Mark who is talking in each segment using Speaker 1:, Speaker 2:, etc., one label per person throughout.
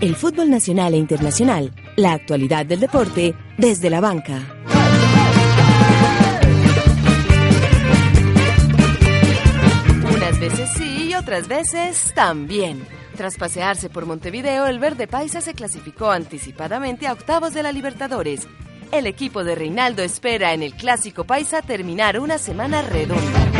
Speaker 1: El fútbol nacional e internacional, la actualidad del deporte desde la banca.
Speaker 2: Unas veces sí y otras veces también. Tras pasearse por Montevideo, el Verde Paisa se clasificó anticipadamente a octavos de la Libertadores. El equipo de Reinaldo espera en el Clásico Paisa terminar una semana redonda.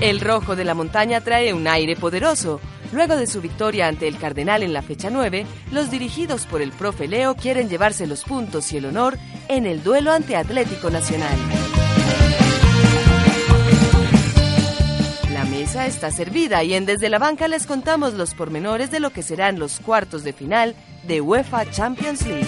Speaker 2: El rojo de la montaña trae un aire poderoso. Luego de su victoria ante el Cardenal en la fecha 9, los dirigidos por el profe Leo quieren llevarse los puntos y el honor en el duelo ante Atlético Nacional. La mesa está servida y en Desde la Banca les contamos los pormenores de lo que serán los cuartos de final de UEFA Champions League.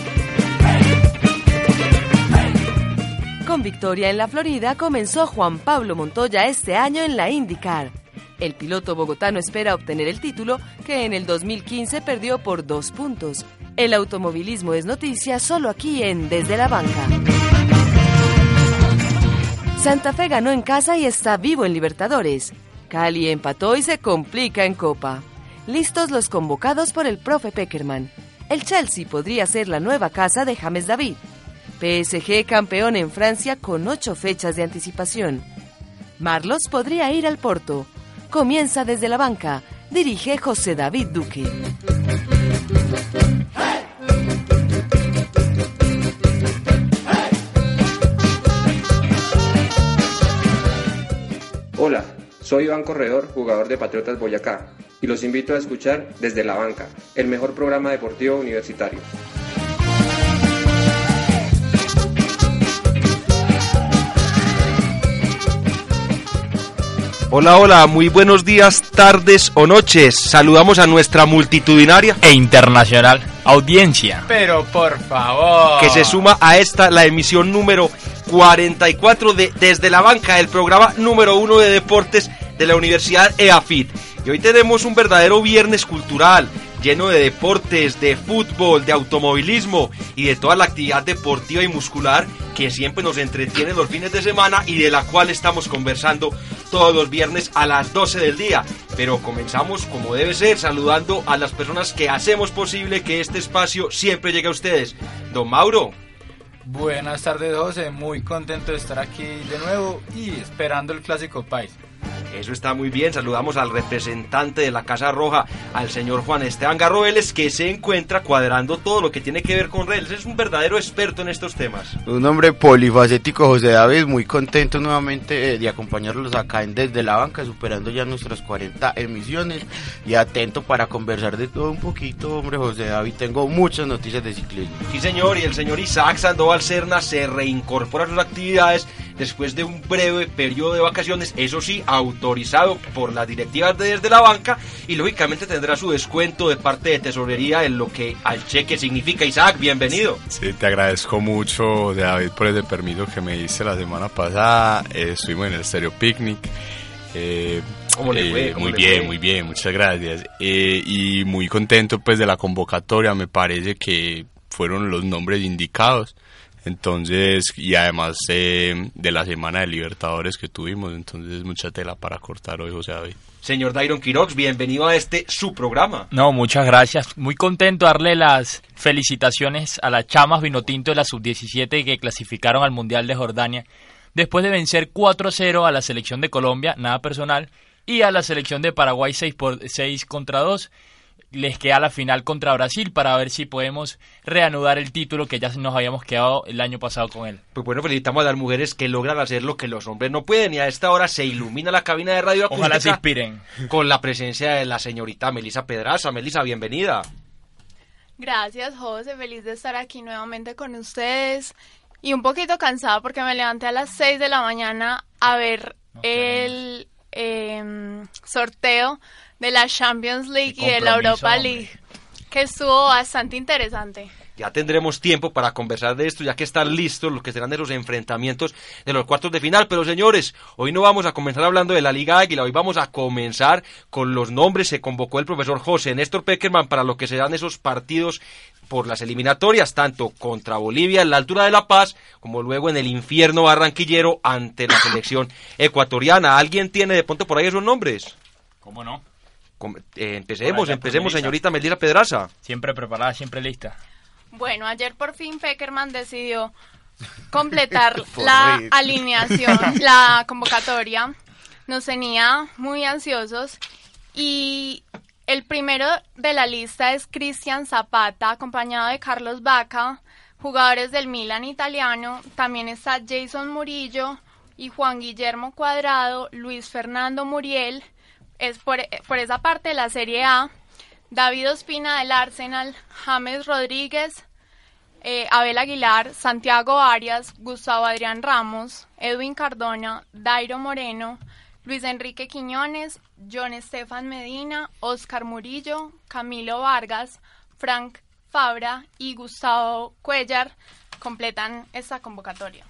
Speaker 2: Con victoria en la Florida comenzó Juan Pablo Montoya este año en la IndyCar. El piloto bogotano espera obtener el título que en el 2015 perdió por dos puntos. El automovilismo es noticia solo aquí en Desde la Banca. Santa Fe ganó en casa y está vivo en Libertadores. Cali empató y se complica en Copa. Listos los convocados por el profe Peckerman. El Chelsea podría ser la nueva casa de James David. PSG campeón en Francia con ocho fechas de anticipación. Marlos podría ir al Porto. Comienza desde la banca. Dirige José David Duque.
Speaker 3: Hola, soy Iván Corredor, jugador de Patriotas Boyacá, y los invito a escuchar Desde la Banca, el mejor programa deportivo universitario.
Speaker 4: Hola, hola, muy buenos días, tardes o noches. Saludamos a nuestra multitudinaria
Speaker 5: e internacional audiencia.
Speaker 6: Pero por favor.
Speaker 4: Que se suma a esta, la emisión número 44 de Desde la Banca, el programa número uno de deportes de la Universidad EAFIT. Y hoy tenemos un verdadero viernes cultural, lleno de deportes, de fútbol, de automovilismo y de toda la actividad deportiva y muscular que siempre nos entretiene los fines de semana y de la cual estamos conversando todos los viernes a las 12 del día. Pero comenzamos como debe ser, saludando a las personas que hacemos posible que este espacio siempre llegue a ustedes. Don Mauro.
Speaker 6: Buenas tardes, José. Muy contento de estar aquí de nuevo y esperando el clásico país.
Speaker 4: Eso está muy bien. Saludamos al representante de la Casa Roja, al señor Juan Esteban Garrobeles, que se encuentra cuadrando todo lo que tiene que ver con redes. Es un verdadero experto en estos temas.
Speaker 7: Un hombre polifacético, José David, muy contento nuevamente eh, de acompañarlos acá en Desde la Banca, superando ya nuestras 40 emisiones y atento para conversar de todo un poquito, hombre, José David. Tengo muchas noticias de ciclismo.
Speaker 4: Sí, señor, y el señor Isaac Sandoval Cerna se reincorpora a sus actividades después de un breve periodo de vacaciones, eso sí, autorizado por las directivas de desde la banca y lógicamente tendrá su descuento de parte de tesorería en lo que al cheque significa. Isaac, bienvenido.
Speaker 8: Sí, te agradezco mucho, David, por ese permiso que me diste la semana pasada. Eh, estuvimos en el Stereo Picnic. Eh,
Speaker 4: ¿Cómo le fue?
Speaker 8: eh,
Speaker 4: ¿Cómo
Speaker 8: muy
Speaker 4: le
Speaker 8: bien,
Speaker 4: fue?
Speaker 8: muy bien, muchas gracias. Eh, y muy contento pues de la convocatoria, me parece que fueron los nombres indicados. Entonces, y además eh, de la semana de Libertadores que tuvimos, entonces mucha tela para cortar hoy, José David.
Speaker 4: Señor Dairon Quirox, bienvenido a este su programa.
Speaker 5: No, muchas gracias. Muy contento de darle las felicitaciones a las chamas Vinotinto de la sub-17 que clasificaron al Mundial de Jordania después de vencer 4-0 a la selección de Colombia, nada personal, y a la selección de Paraguay 6 por 6 contra 2. Les queda la final contra Brasil para ver si podemos reanudar el título que ya nos habíamos quedado el año pasado con él.
Speaker 4: Pues bueno, felicitamos a las mujeres que logran hacer lo que los hombres no pueden y a esta hora se ilumina la cabina de radio
Speaker 5: Ojalá se
Speaker 4: acústica
Speaker 5: inspiren.
Speaker 4: con la presencia de la señorita Melisa Pedraza. Melisa, bienvenida.
Speaker 9: Gracias, José. Feliz de estar aquí nuevamente con ustedes. Y un poquito cansada porque me levanté a las 6 de la mañana a ver el em, sorteo de la Champions League y de la Europa
Speaker 5: hombre.
Speaker 9: League, que estuvo bastante interesante.
Speaker 4: Ya tendremos tiempo para conversar de esto, ya que están listos los que serán de los enfrentamientos de los cuartos de final. Pero señores, hoy no vamos a comenzar hablando de la Liga Águila, hoy vamos a comenzar con los nombres. Se convocó el profesor José Néstor Peckerman para lo que serán esos partidos por las eliminatorias, tanto contra Bolivia en la altura de La Paz, como luego en el infierno barranquillero ante la selección ecuatoriana. ¿Alguien tiene de pronto por ahí esos nombres?
Speaker 5: ¿Cómo no?
Speaker 4: Eh, empecemos, empecemos, señorita Melira Pedraza.
Speaker 5: Siempre preparada, siempre lista.
Speaker 9: Bueno, ayer por fin Peckerman decidió completar la alineación, la convocatoria. Nos tenía muy ansiosos y el primero de la lista es Cristian Zapata, acompañado de Carlos Vaca, jugadores del Milan italiano. También está Jason Murillo y Juan Guillermo Cuadrado, Luis Fernando Muriel. Es por, esa parte de la Serie A. David Ospina del Arsenal, James Rodríguez, eh, Abel Aguilar, Santiago Arias, Gustavo Adrián Ramos, Edwin Cardona, Dairo Moreno, Luis Enrique Quiñones, John Estefan Medina, Oscar Murillo, Camilo Vargas, Frank Fabra y Gustavo Cuellar completan esta convocatoria.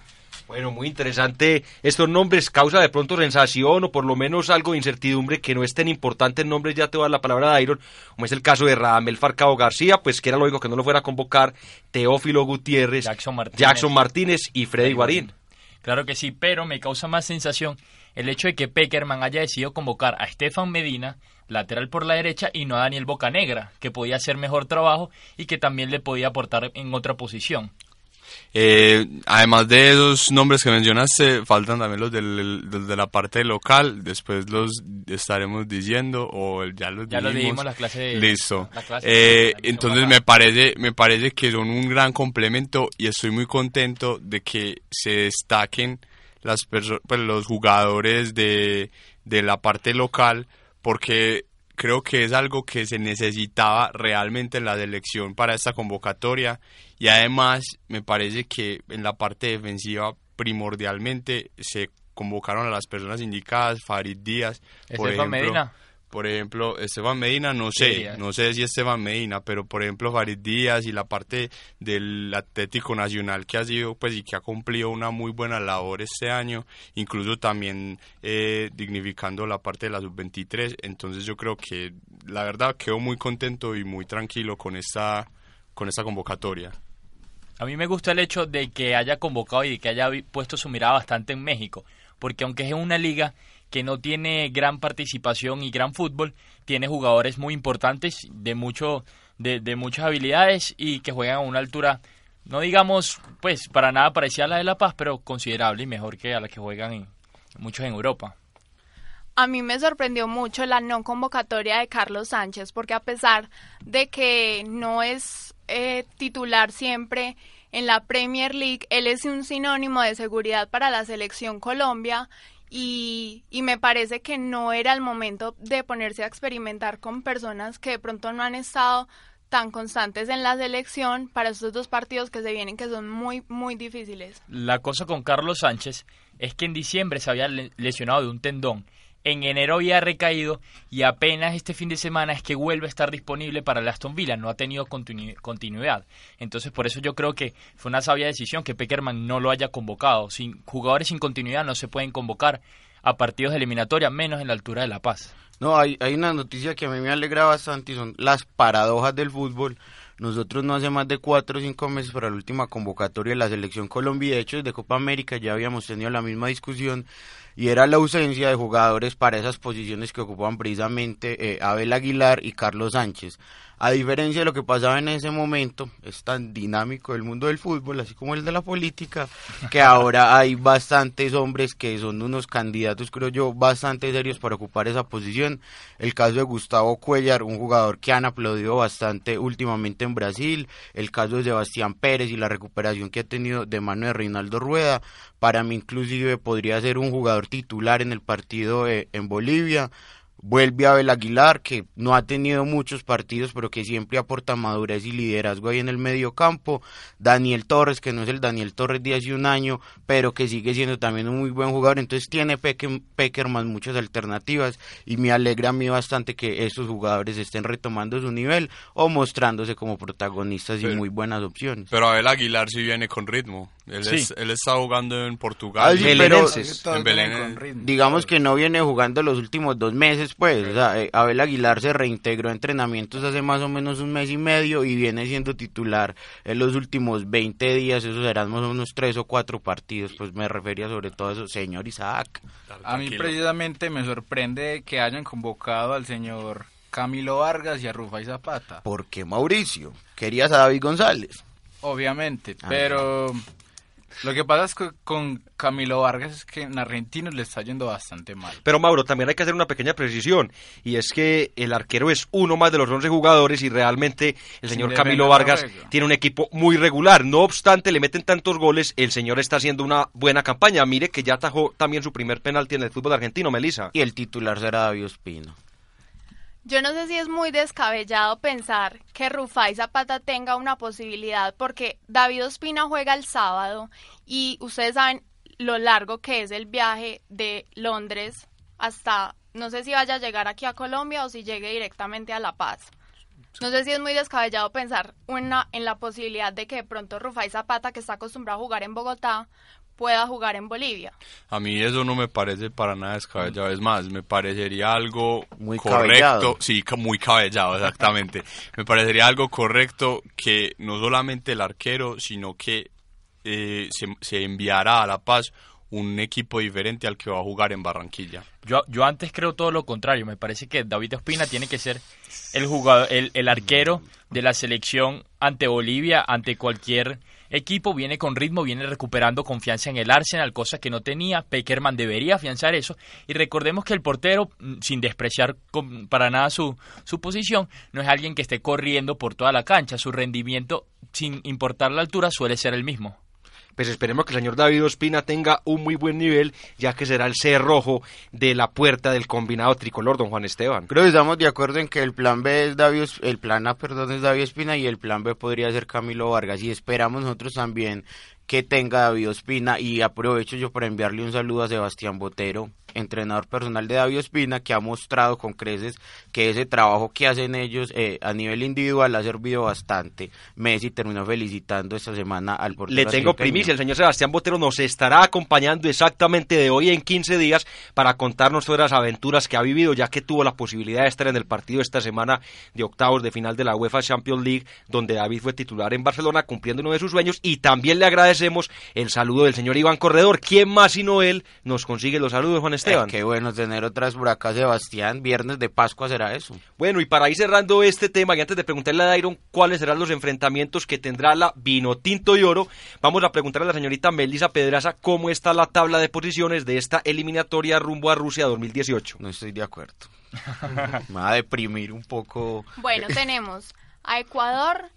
Speaker 4: Bueno, muy interesante estos nombres, causa de pronto sensación o por lo menos algo de incertidumbre que no estén importantes nombres, ya te voy a dar la palabra de Iron, como es el caso de Radamel Farcao García, pues que era lógico que no lo fuera a convocar, Teófilo Gutiérrez,
Speaker 5: Jackson Martínez.
Speaker 4: Jackson Martínez y Freddy Guarín.
Speaker 5: Claro que sí, pero me causa más sensación el hecho de que Peckerman haya decidido convocar a Estefan Medina, lateral por la derecha, y no a Daniel Bocanegra, que podía hacer mejor trabajo y que también le podía aportar en otra posición.
Speaker 8: Eh, además de esos nombres que mencionaste, faltan también los, del, de la parte local. Después los estaremos diciendo o ya los
Speaker 5: Ya lo
Speaker 8: dijimos.
Speaker 5: dijimos la clase de-
Speaker 8: Listo.
Speaker 5: la clase
Speaker 8: Eh,
Speaker 5: la
Speaker 8: entonces me parece, me parece que son un gran complemento y estoy muy contento de que se destaquen las pues, los jugadores de, de la parte local porque creo que es algo que se necesitaba realmente en la selección para esta convocatoria y además me parece que en la parte defensiva primordialmente se convocaron a las personas indicadas, Farid Díaz, por ejemplo,
Speaker 5: Medina.
Speaker 8: Por ejemplo, Esteban Medina, no sé, no sé si Esteban Medina, pero por ejemplo Farid Díaz y la parte del Atlético Nacional que ha sido, pues y que ha cumplido una muy buena labor este año, incluso también eh, dignificando la parte de la sub-23, entonces yo creo que la verdad quedo muy contento y muy tranquilo con esta, con esta convocatoria.
Speaker 5: A mí me gusta el hecho de que haya convocado y de que haya puesto su mirada bastante en México, porque aunque es una liga que no tiene gran participación y gran fútbol, tiene jugadores muy importantes de mucho de, de muchas habilidades y que juegan a una altura no digamos pues para nada parecida a la de La Paz, pero considerable y mejor que a la que juegan en- muchos en Europa.
Speaker 9: A mí me sorprendió mucho la no convocatoria de Carlos Sánchez, porque a pesar de que no es eh, titular siempre en la Premier League, él es un sinónimo de seguridad para la selección Colombia y, y me parece que no era el momento de ponerse a experimentar con personas que de pronto no han estado tan constantes en la selección para estos dos partidos que se vienen que son muy, muy difíciles.
Speaker 5: La cosa con Carlos Sánchez es que en diciembre se había le- lesionado de un tendón, en enero había recaído y apenas este fin de semana es que vuelve a estar disponible para el Aston Villa, no ha tenido continu- continuidad. Entonces por eso yo creo que fue una sabia decisión que Peckerman no lo haya convocado. Sin jugadores sin continuidad no se pueden convocar a partidos de eliminatoria, menos en la altura de La Paz.
Speaker 7: No, hay, hay una noticia que a mí me alegra bastante y son las paradojas del fútbol. Nosotros no hace más de cuatro o cinco meses para la última convocatoria de la selección Colombia de hecho desde Copa América ya habíamos tenido la misma discusión y era la ausencia de jugadores para esas posiciones que ocupaban precisamente eh, Abel Aguilar y Carlos Sánchez. A diferencia de lo que pasaba en ese momento, es tan dinámico el mundo del fútbol, así como el de la política, que ahora hay bastantes hombres que son unos candidatos, creo yo, bastante serios para ocupar esa posición. El caso de Gustavo Cuellar, un jugador que han aplaudido bastante últimamente en Brasil. El caso de Sebastián Pérez y la recuperación que ha tenido de mano de Reinaldo Rueda. Para mí inclusive podría ser un jugador titular en el partido eh, en Bolivia. Vuelve Abel Aguilar, que no ha tenido muchos partidos, pero que siempre aporta madurez y liderazgo ahí en el medio campo. Daniel Torres, que no es el Daniel Torres de hace un año, pero que sigue siendo también un muy buen jugador. Entonces tiene Peckerman muchas alternativas y me alegra a mí bastante que estos jugadores estén retomando su nivel o mostrándose como protagonistas y muy buenas opciones.
Speaker 8: Pero Abel Aguilar sí viene con ritmo. Él,
Speaker 5: Sí.
Speaker 8: es- él está jugando en Portugal.
Speaker 7: Ah, sí, pero-
Speaker 8: En Belén.
Speaker 7: Digamos que no viene jugando los últimos dos meses, pues. O sea, eh, Abel Aguilar se reintegró a entrenamientos hace más o menos un mes y medio y viene siendo titular en los últimos 20 días. Esos serán más o menos tres o cuatro partidos. Pues me refería sobre todo a eso, señor Isaac.
Speaker 6: A mí precisamente me sorprende que hayan convocado al señor Camilo Vargas y a Rufai Zapata.
Speaker 7: ¿Por qué Mauricio? ¿Querías a David González?
Speaker 6: Obviamente,
Speaker 7: Ah.
Speaker 6: pero lo que pasa es que con Camilo Vargas es que en Argentinos le está yendo bastante mal.
Speaker 4: Pero Mauro, también hay que hacer una pequeña precisión, y es que el arquero es uno más de los 11 jugadores y realmente el señor Camilo Vargas tiene un equipo muy regular. No obstante, le meten tantos goles, el señor está haciendo una buena campaña. Mire que ya atajó también su primer penalti en el fútbol argentino, Melissa.
Speaker 7: Y el titular será David Ospina.
Speaker 9: Yo no sé si es muy descabellado pensar que Rufai Zapata tenga una posibilidad, porque David Ospina juega el sábado y ustedes saben lo largo que es el viaje de Londres hasta, no sé si vaya a llegar aquí a Colombia o si llegue directamente a La Paz. No sé si es muy descabellado pensar una, en la posibilidad de que de pronto Rufai Zapata, que está acostumbrado a jugar en Bogotá, pueda jugar en Bolivia.
Speaker 8: A mí eso no me parece para nada descabellado. Es más, me parecería algo
Speaker 7: Muy
Speaker 8: correcto.
Speaker 7: cabellado.
Speaker 8: Sí, muy cabellado, exactamente. me parecería algo correcto que no solamente el arquero, sino que eh, se, se enviará a La Paz un equipo diferente al que va a jugar en Barranquilla.
Speaker 5: Yo, yo antes creo todo lo contrario. Me parece que David Ospina tiene que ser el jugador, el, el arquero de la selección ante Bolivia, ante cualquier equipo. Viene con ritmo, viene recuperando confianza en el Arsenal, cosa que no tenía. Peckerman debería afianzar eso. Y recordemos que el portero, mm, sin despreciar para nada su, su posición, no es alguien que esté corriendo por toda la cancha. Su rendimiento, sin importar la altura, suele ser el mismo.
Speaker 4: Pues esperemos que el señor David Ospina tenga un muy buen nivel, ya que será el cerrojo de la puerta del combinado tricolor, don Juan Esteban.
Speaker 7: Creo que estamos de acuerdo en que el plan B es David, el plan A, perdón, es David Espina y el plan B podría ser Camilo Vargas y esperamos nosotros también que tenga David Ospina y aprovecho yo para enviarle un saludo a Sebastián Botero, entrenador personal de David Ospina, que ha mostrado con creces que ese trabajo que hacen ellos eh, a nivel individual ha servido bastante. Messi terminó felicitando esta semana al portero.
Speaker 4: Le tengo primicia, el señor Sebastián Botero nos estará acompañando exactamente de hoy en 15 días para contarnos todas las aventuras que ha vivido, ya que tuvo la posibilidad de estar en el partido esta semana de octavos de final de la UEFA Champions League, donde David fue titular en Barcelona cumpliendo uno de sus sueños, y también le agradecemos el saludo del señor Iván Corredor. ¿Quién más sino él nos consigue los saludos, Juan Esteban?
Speaker 7: Eh, qué bueno tener otra vez por acá, Sebastián. Viernes de Pascua será eso.
Speaker 4: Bueno, y para ir cerrando este tema, y antes de preguntarle a Dairon cuáles serán los enfrentamientos que tendrá la Vinotinto y Oro, vamos a preguntarle a la señorita Melissa Pedraza cómo está la tabla de posiciones de esta eliminatoria rumbo a Rusia 2018.
Speaker 7: No estoy de acuerdo. Me va a deprimir un poco.
Speaker 9: Bueno, tenemos a Ecuador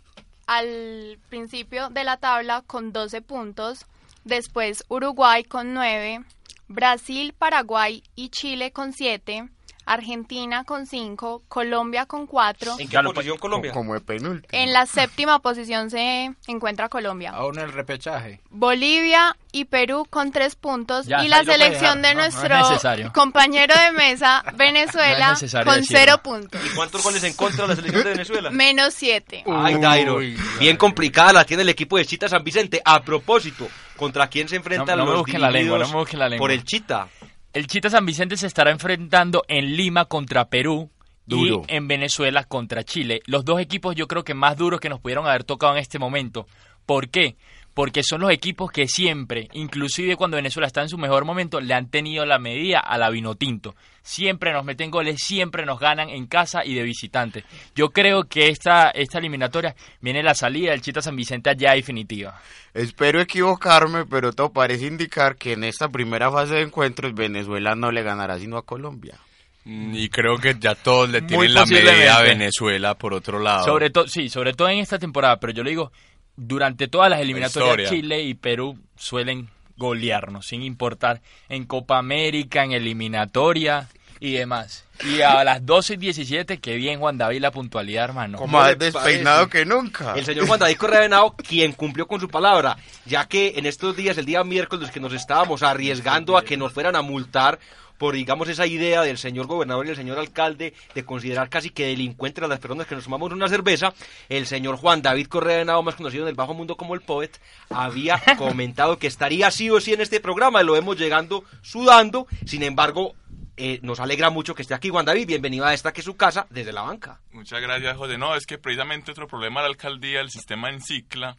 Speaker 9: al principio de la tabla con 12 puntos, después Uruguay con 9, Brasil, Paraguay y Chile con 7, Argentina con 5, Colombia con 4.
Speaker 4: ¿En qué posición Colombia?
Speaker 7: Como de penúltimo.
Speaker 9: En la séptima posición se encuentra Colombia.
Speaker 6: Aún el repechaje.
Speaker 9: Bolivia y Perú con tres puntos
Speaker 5: Ya,
Speaker 9: y la selección de
Speaker 5: No,
Speaker 9: nuestro compañero de mesa Venezuela
Speaker 5: No
Speaker 9: con
Speaker 5: decirlo.
Speaker 9: cero puntos.
Speaker 4: ¿Y cuántos goles en contra de la selección de Venezuela?
Speaker 9: Menos siete.
Speaker 4: Ay, Dairon, bien complicada la tiene el equipo de Chita San Vicente. A propósito, ¿contra quién se enfrentan
Speaker 5: No- no
Speaker 4: los
Speaker 5: la lengua, no me busquen la lengua.
Speaker 4: por el Chita?
Speaker 5: El Chita San Vicente se estará enfrentando en Lima contra Perú
Speaker 7: Duro.
Speaker 5: y en Venezuela contra Chile. Los dos equipos yo creo que más duros que nos pudieron haber tocado en este momento. ¿Por qué? Porque son los equipos que siempre, inclusive cuando Venezuela está en su mejor momento, le han tenido la medida a la Vinotinto. Siempre nos meten goles, siempre nos ganan en casa y de visitante. Yo creo que esta, esta eliminatoria viene la salida del Chita San Vicente ya definitiva.
Speaker 7: Espero equivocarme, pero todo parece indicar que en esta primera fase de encuentros Venezuela no le ganará sino a Colombia.
Speaker 8: Mm, Y creo que ya todos le tienen la medida a. Venezuela por otro lado.
Speaker 5: Sobre todo, sí, sobre todo en esta temporada, pero yo le digo, durante todas las eliminatorias,
Speaker 8: historia.
Speaker 5: Chile y Perú suelen golearnos, sin importar en Copa América, en eliminatoria y demás. Y a las 12 y 17, que bien Juan David la puntualidad, hermano.
Speaker 4: ¿Cómo
Speaker 7: Más despeinado
Speaker 4: parece?
Speaker 7: que nunca.
Speaker 4: El señor Juan David Correa Venado, quien cumplió con su palabra, ya que en estos días, el día miércoles, que nos estábamos arriesgando a que nos fueran a multar por, digamos, esa idea del señor gobernador y el señor alcalde de considerar casi que delincuentes a las personas que nos tomamos una cerveza, el señor Juan David Correa Venado, más conocido en el bajo mundo como el Poet, había comentado que estaría sí o sí en este programa, lo hemos llegando sudando, sin embargo, eh, nos alegra mucho que esté aquí Juan David, bienvenido a esta que es su casa, desde la banca.
Speaker 10: Muchas gracias, José. No, es que precisamente otro problema de la alcaldía, el sistema en cicla,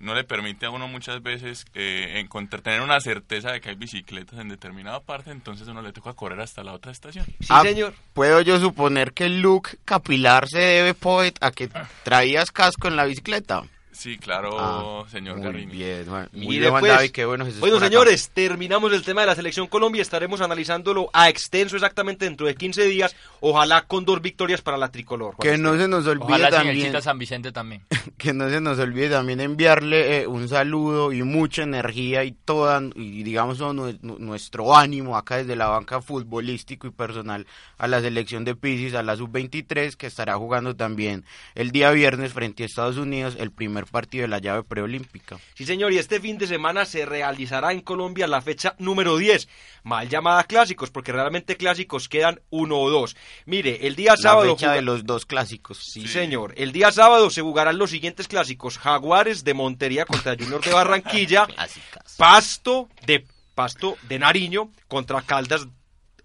Speaker 10: no le permite a uno muchas veces eh, encontrar, tener una certeza de que hay bicicletas en determinada parte, entonces a uno le toca correr hasta la otra estación.
Speaker 4: Sí,
Speaker 7: Ah,
Speaker 4: señor.
Speaker 7: ¿Puedo yo suponer que el look capilar se debe, Poet, a que traías casco en la bicicleta?
Speaker 10: Sí, claro,
Speaker 7: Ah,
Speaker 10: señor
Speaker 7: muy
Speaker 10: Garrini.
Speaker 7: bien, muy
Speaker 4: Mire,
Speaker 7: bien, Juan
Speaker 4: pues,
Speaker 7: David, qué bueno Jesús
Speaker 4: bueno,
Speaker 7: acá.
Speaker 4: señores, terminamos el tema de la selección Colombia. Estaremos analizándolo a extenso exactamente dentro de 15 días. Ojalá con dos victorias para la tricolor. Juan
Speaker 7: Que no se nos olvide
Speaker 5: Ojalá
Speaker 7: también,
Speaker 5: Chita San Vicente también.
Speaker 7: que no se nos olvide también enviarle eh, un saludo y mucha energía y toda, y digamos nuestro ánimo acá desde la banca futbolístico y personal a la selección de Pisis, a la sub-23, que estará jugando también el día viernes frente a Estados Unidos el primer partido de la llave preolímpica.
Speaker 4: Sí, señor, y este fin de semana se realizará en Colombia la fecha número 10, mal llamada clásicos, porque realmente clásicos quedan uno o dos. Mire, el día
Speaker 7: La
Speaker 4: sábado...
Speaker 7: fecha
Speaker 4: juga-
Speaker 7: de los dos clásicos.
Speaker 4: Sí, señor. El día sábado se jugarán los siguientes clásicos. Jaguares de Montería contra Junior de Barranquilla. Pasto de Pasto de Nariño contra Caldas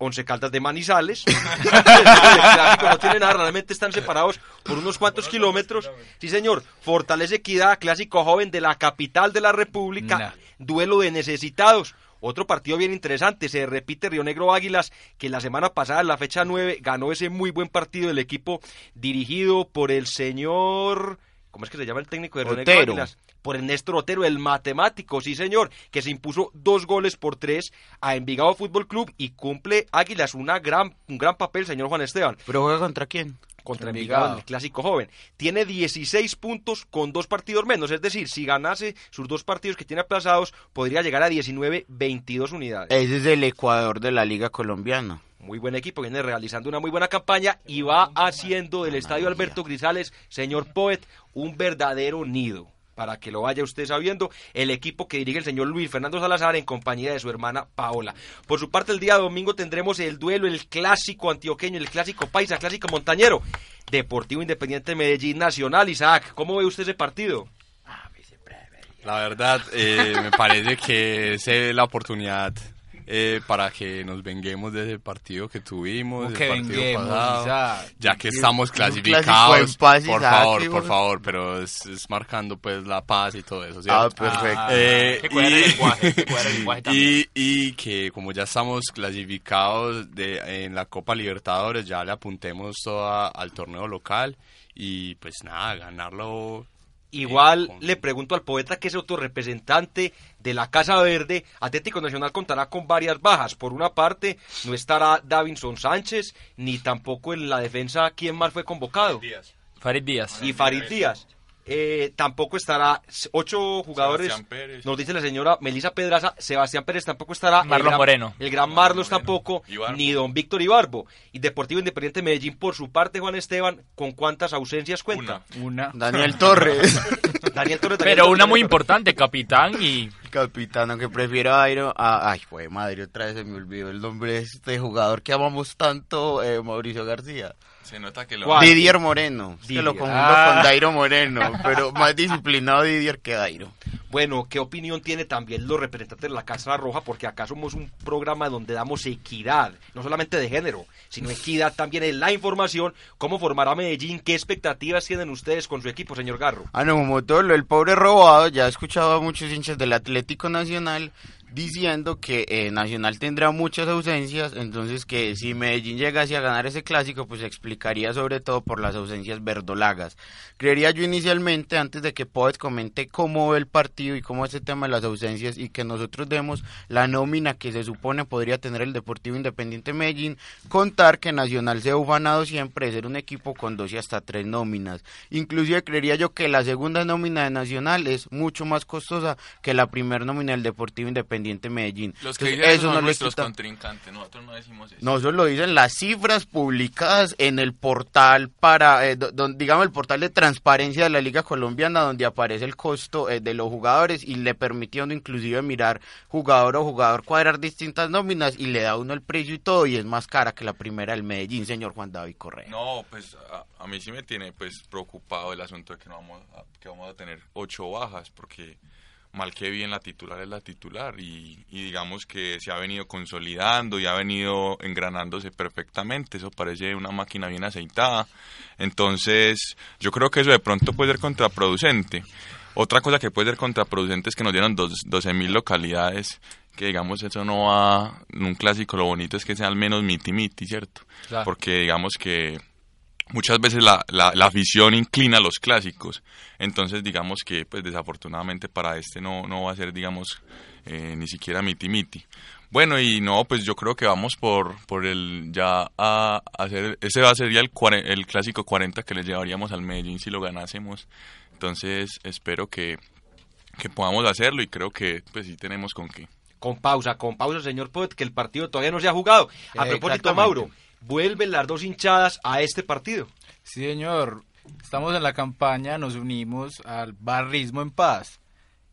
Speaker 4: Once Caldas de Manizales. el clásico no tiene nada, realmente están separados por unos cuantos kilómetros. Sí, señor. Fortaleza Equidad, clásico joven de la capital de la República.
Speaker 6: Nah.
Speaker 4: Duelo de necesitados. Otro partido bien interesante, se repite Río Negro Águilas, que la semana pasada, en la fecha 9, ganó ese muy buen partido del equipo dirigido por el señor... ¿Cómo es que se llama el técnico de Río Negro. Águilas? Por el Néstor Otero, el matemático, sí señor, que se impuso dos goles por tres a Envigado Fútbol Club y cumple Águilas una gran, un gran papel, señor Juan Esteban
Speaker 7: ¿Pero juega contra quién?
Speaker 4: contra
Speaker 6: Envigado.
Speaker 4: Envigado, el clásico joven. Tiene 16 puntos con dos partidos menos, es decir, si ganase sus dos partidos que tiene aplazados, podría llegar a 19, 22 unidades.
Speaker 7: Ese es el Ecuador de la Liga Colombiana.
Speaker 4: Muy buen equipo, viene realizando una muy buena campaña y va haciendo del Estadio Alberto Grisales, señor Poet, un verdadero nido. Para que lo vaya usted sabiendo, el equipo que dirige el señor Luis Fernando Salazar en compañía de su hermana Paola. Por su parte, el día domingo tendremos el duelo, el clásico antioqueño, el clásico paisa, clásico montañero. Deportivo Independiente Medellín Nacional. Isaac, ¿cómo ve usted ese partido?
Speaker 10: La verdad, eh, me parece que es eh, la oportunidad eh, para que nos venguemos de ese partido que tuvimos,
Speaker 6: ¿Cómo
Speaker 10: el
Speaker 6: que
Speaker 10: partido
Speaker 6: venguemos,
Speaker 10: pasado, ya que estamos clasificados, por favor, por favor, pero es, es marcando pues la paz y todo eso,
Speaker 7: Ah,
Speaker 10: ¿cierto?
Speaker 7: perfecto.
Speaker 10: Eh,
Speaker 5: que el
Speaker 10: y-
Speaker 5: lenguaje, que el lenguaje también.
Speaker 10: y, y que como ya estamos clasificados de, en la Copa Libertadores, ya le apuntemos toda al torneo local y pues nada, ganarlo.
Speaker 4: Igual
Speaker 10: eh, con-
Speaker 4: le pregunto al poeta que es otro representante de la Casa Verde. Atlético Nacional contará con varias bajas. Por una parte, no estará Davinson Sánchez, ni tampoco en la defensa quién más fue convocado.
Speaker 5: Farid Díaz.
Speaker 4: Y Farid Díaz. Eh, tampoco estará ocho jugadores.
Speaker 10: Pérez.
Speaker 4: Nos dice la señora Melisa Pedraza. Sebastián Pérez tampoco estará. el
Speaker 5: Marlon
Speaker 4: gran-
Speaker 5: Moreno.
Speaker 4: El gran Marlos tampoco.
Speaker 10: Ibarbo.
Speaker 4: Ni don Víctor Ibarbo. Y Deportivo Independiente Medellín, por su parte, Juan Esteban, ¿con cuántas ausencias cuenta?
Speaker 6: Una.
Speaker 7: Daniel Torres,
Speaker 4: Daniel Torres. Daniel
Speaker 5: Pero una muy importante, capitán y
Speaker 7: capitán, aunque prefiero a Airo. a- ay, fue madre, otra vez se me olvidó el nombre de este jugador que amamos tanto, eh, Mauricio García.
Speaker 10: Se nota que lo...
Speaker 4: ¿Cuál?
Speaker 7: Didier Moreno. Que lo
Speaker 4: Didier.
Speaker 7: confundo
Speaker 6: Ah.
Speaker 7: con Dairo Moreno, pero más disciplinado Didier que Dairo.
Speaker 4: Bueno, ¿qué opinión tiene también los representantes de la Casa Roja? Porque acá somos un programa donde damos equidad, no solamente de género, sino equidad también en la información. ¿Cómo formará Medellín? ¿Qué expectativas tienen ustedes con su equipo, señor Garro?
Speaker 7: Ah, no, como todo lo del pobre robado, ya he escuchado a muchos hinchas del Atlético Nacional diciendo que eh, Nacional tendrá muchas ausencias, entonces que si Medellín llegase a ganar ese clásico, pues se explicaría sobre todo por las ausencias verdolagas. Creería yo inicialmente, antes de que Poet comente cómo ve el partido y cómo es el tema de las ausencias y que nosotros demos la nómina que se supone podría tener el Deportivo Independiente Medellín, contar que Nacional se ha ufanado siempre de ser un equipo con dos y hasta tres nóminas. Inclusive creería yo que la segunda nómina de Nacional es mucho más costosa que la primera nómina del Deportivo Independiente Medellín.
Speaker 10: Los que
Speaker 7: Entonces,
Speaker 10: eso
Speaker 7: no
Speaker 10: nuestros contrincantes, nosotros no decimos eso.
Speaker 7: no, eso lo dicen las cifras publicadas en el portal para, eh, do- don- digamos, el portal de transparencia de la Liga Colombiana, donde aparece el costo eh, de los jugadores y le permite uno inclusive mirar jugador o jugador cuadrar distintas nóminas y le da uno el precio y todo y es más cara que la primera del Medellín, señor Juan David Correa.
Speaker 10: No, pues a, a mí sí me tiene pues preocupado el asunto de que no vamos a, que vamos a tener ocho bajas porque mal que bien la titular es la titular y, y digamos que se ha venido consolidando y ha venido engranándose perfectamente, eso parece una máquina bien aceitada, entonces yo creo que eso de pronto puede ser contraproducente. Otra cosa que puede ser contraproducente es que nos dieron dos, 12 mil localidades, que digamos eso no va, en un clásico lo bonito es que sea al menos miti miti, ¿cierto?
Speaker 5: Claro.
Speaker 10: Porque digamos que muchas veces la, la, la afición inclina a los clásicos, entonces digamos que pues desafortunadamente para este no, no va a ser digamos eh, ni siquiera miti miti. Bueno, y no, pues yo creo que vamos por, por el ya a hacer, ese va a ser ya el, el clásico 40 que le llevaríamos al Medellín si lo ganásemos. Entonces espero que, que podamos hacerlo y creo que pues sí tenemos con qué.
Speaker 4: Con pausa, con pausa, señor Poet, que el partido todavía no se ha jugado. A propósito. Mauro, vuelven las dos hinchadas a este partido.
Speaker 6: Sí, señor. Estamos en la campaña, nos unimos al barrismo en paz.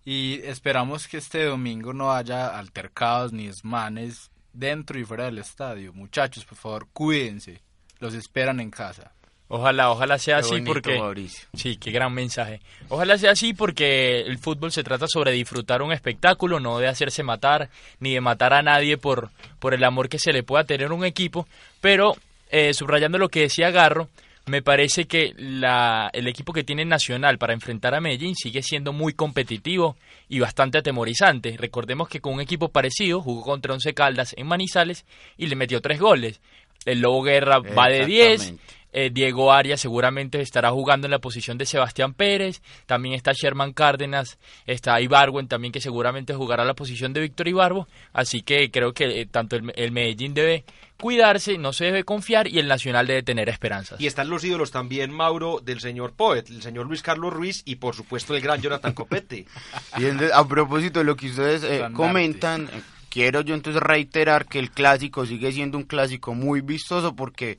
Speaker 6: Y esperamos que este domingo no haya altercados ni desmanes dentro y fuera del estadio. Muchachos, por favor, cuídense. Los esperan en casa.
Speaker 5: Ojalá, ojalá sea
Speaker 7: Qué
Speaker 5: así
Speaker 7: bonito,
Speaker 5: porque...
Speaker 7: Mauricio.
Speaker 5: Sí, qué gran mensaje. Ojalá sea así porque el fútbol se trata sobre disfrutar un espectáculo, no de hacerse matar, ni de matar a nadie por, por el amor que se le pueda tener a un equipo. Pero, eh, subrayando lo que decía Garro, me parece que la, el equipo que tiene Nacional para enfrentar a Medellín sigue siendo muy competitivo y bastante atemorizante. Recordemos que con un equipo parecido jugó contra Once Caldas en Manizales y le metió tres goles. El Lobo Guerra va de 10,
Speaker 7: Exactamente.
Speaker 5: Eh, Diego Arias seguramente estará jugando en la posición de Sebastián Pérez. También está Sherman Cárdenas. Está Ibarwen también que seguramente jugará la posición de Víctor Ibarbo. Así que creo que eh, tanto el, el Medellín debe cuidarse, no se debe confiar y el Nacional debe tener esperanzas.
Speaker 4: Y están los ídolos también, Mauro, del señor Poet, el señor Luis Carlos Ruiz y por supuesto el gran Jonathan Copete.
Speaker 7: Y entonces, a propósito de lo que ustedes eh, comentan, eh, quiero yo entonces reiterar que el clásico sigue siendo un clásico muy vistoso porque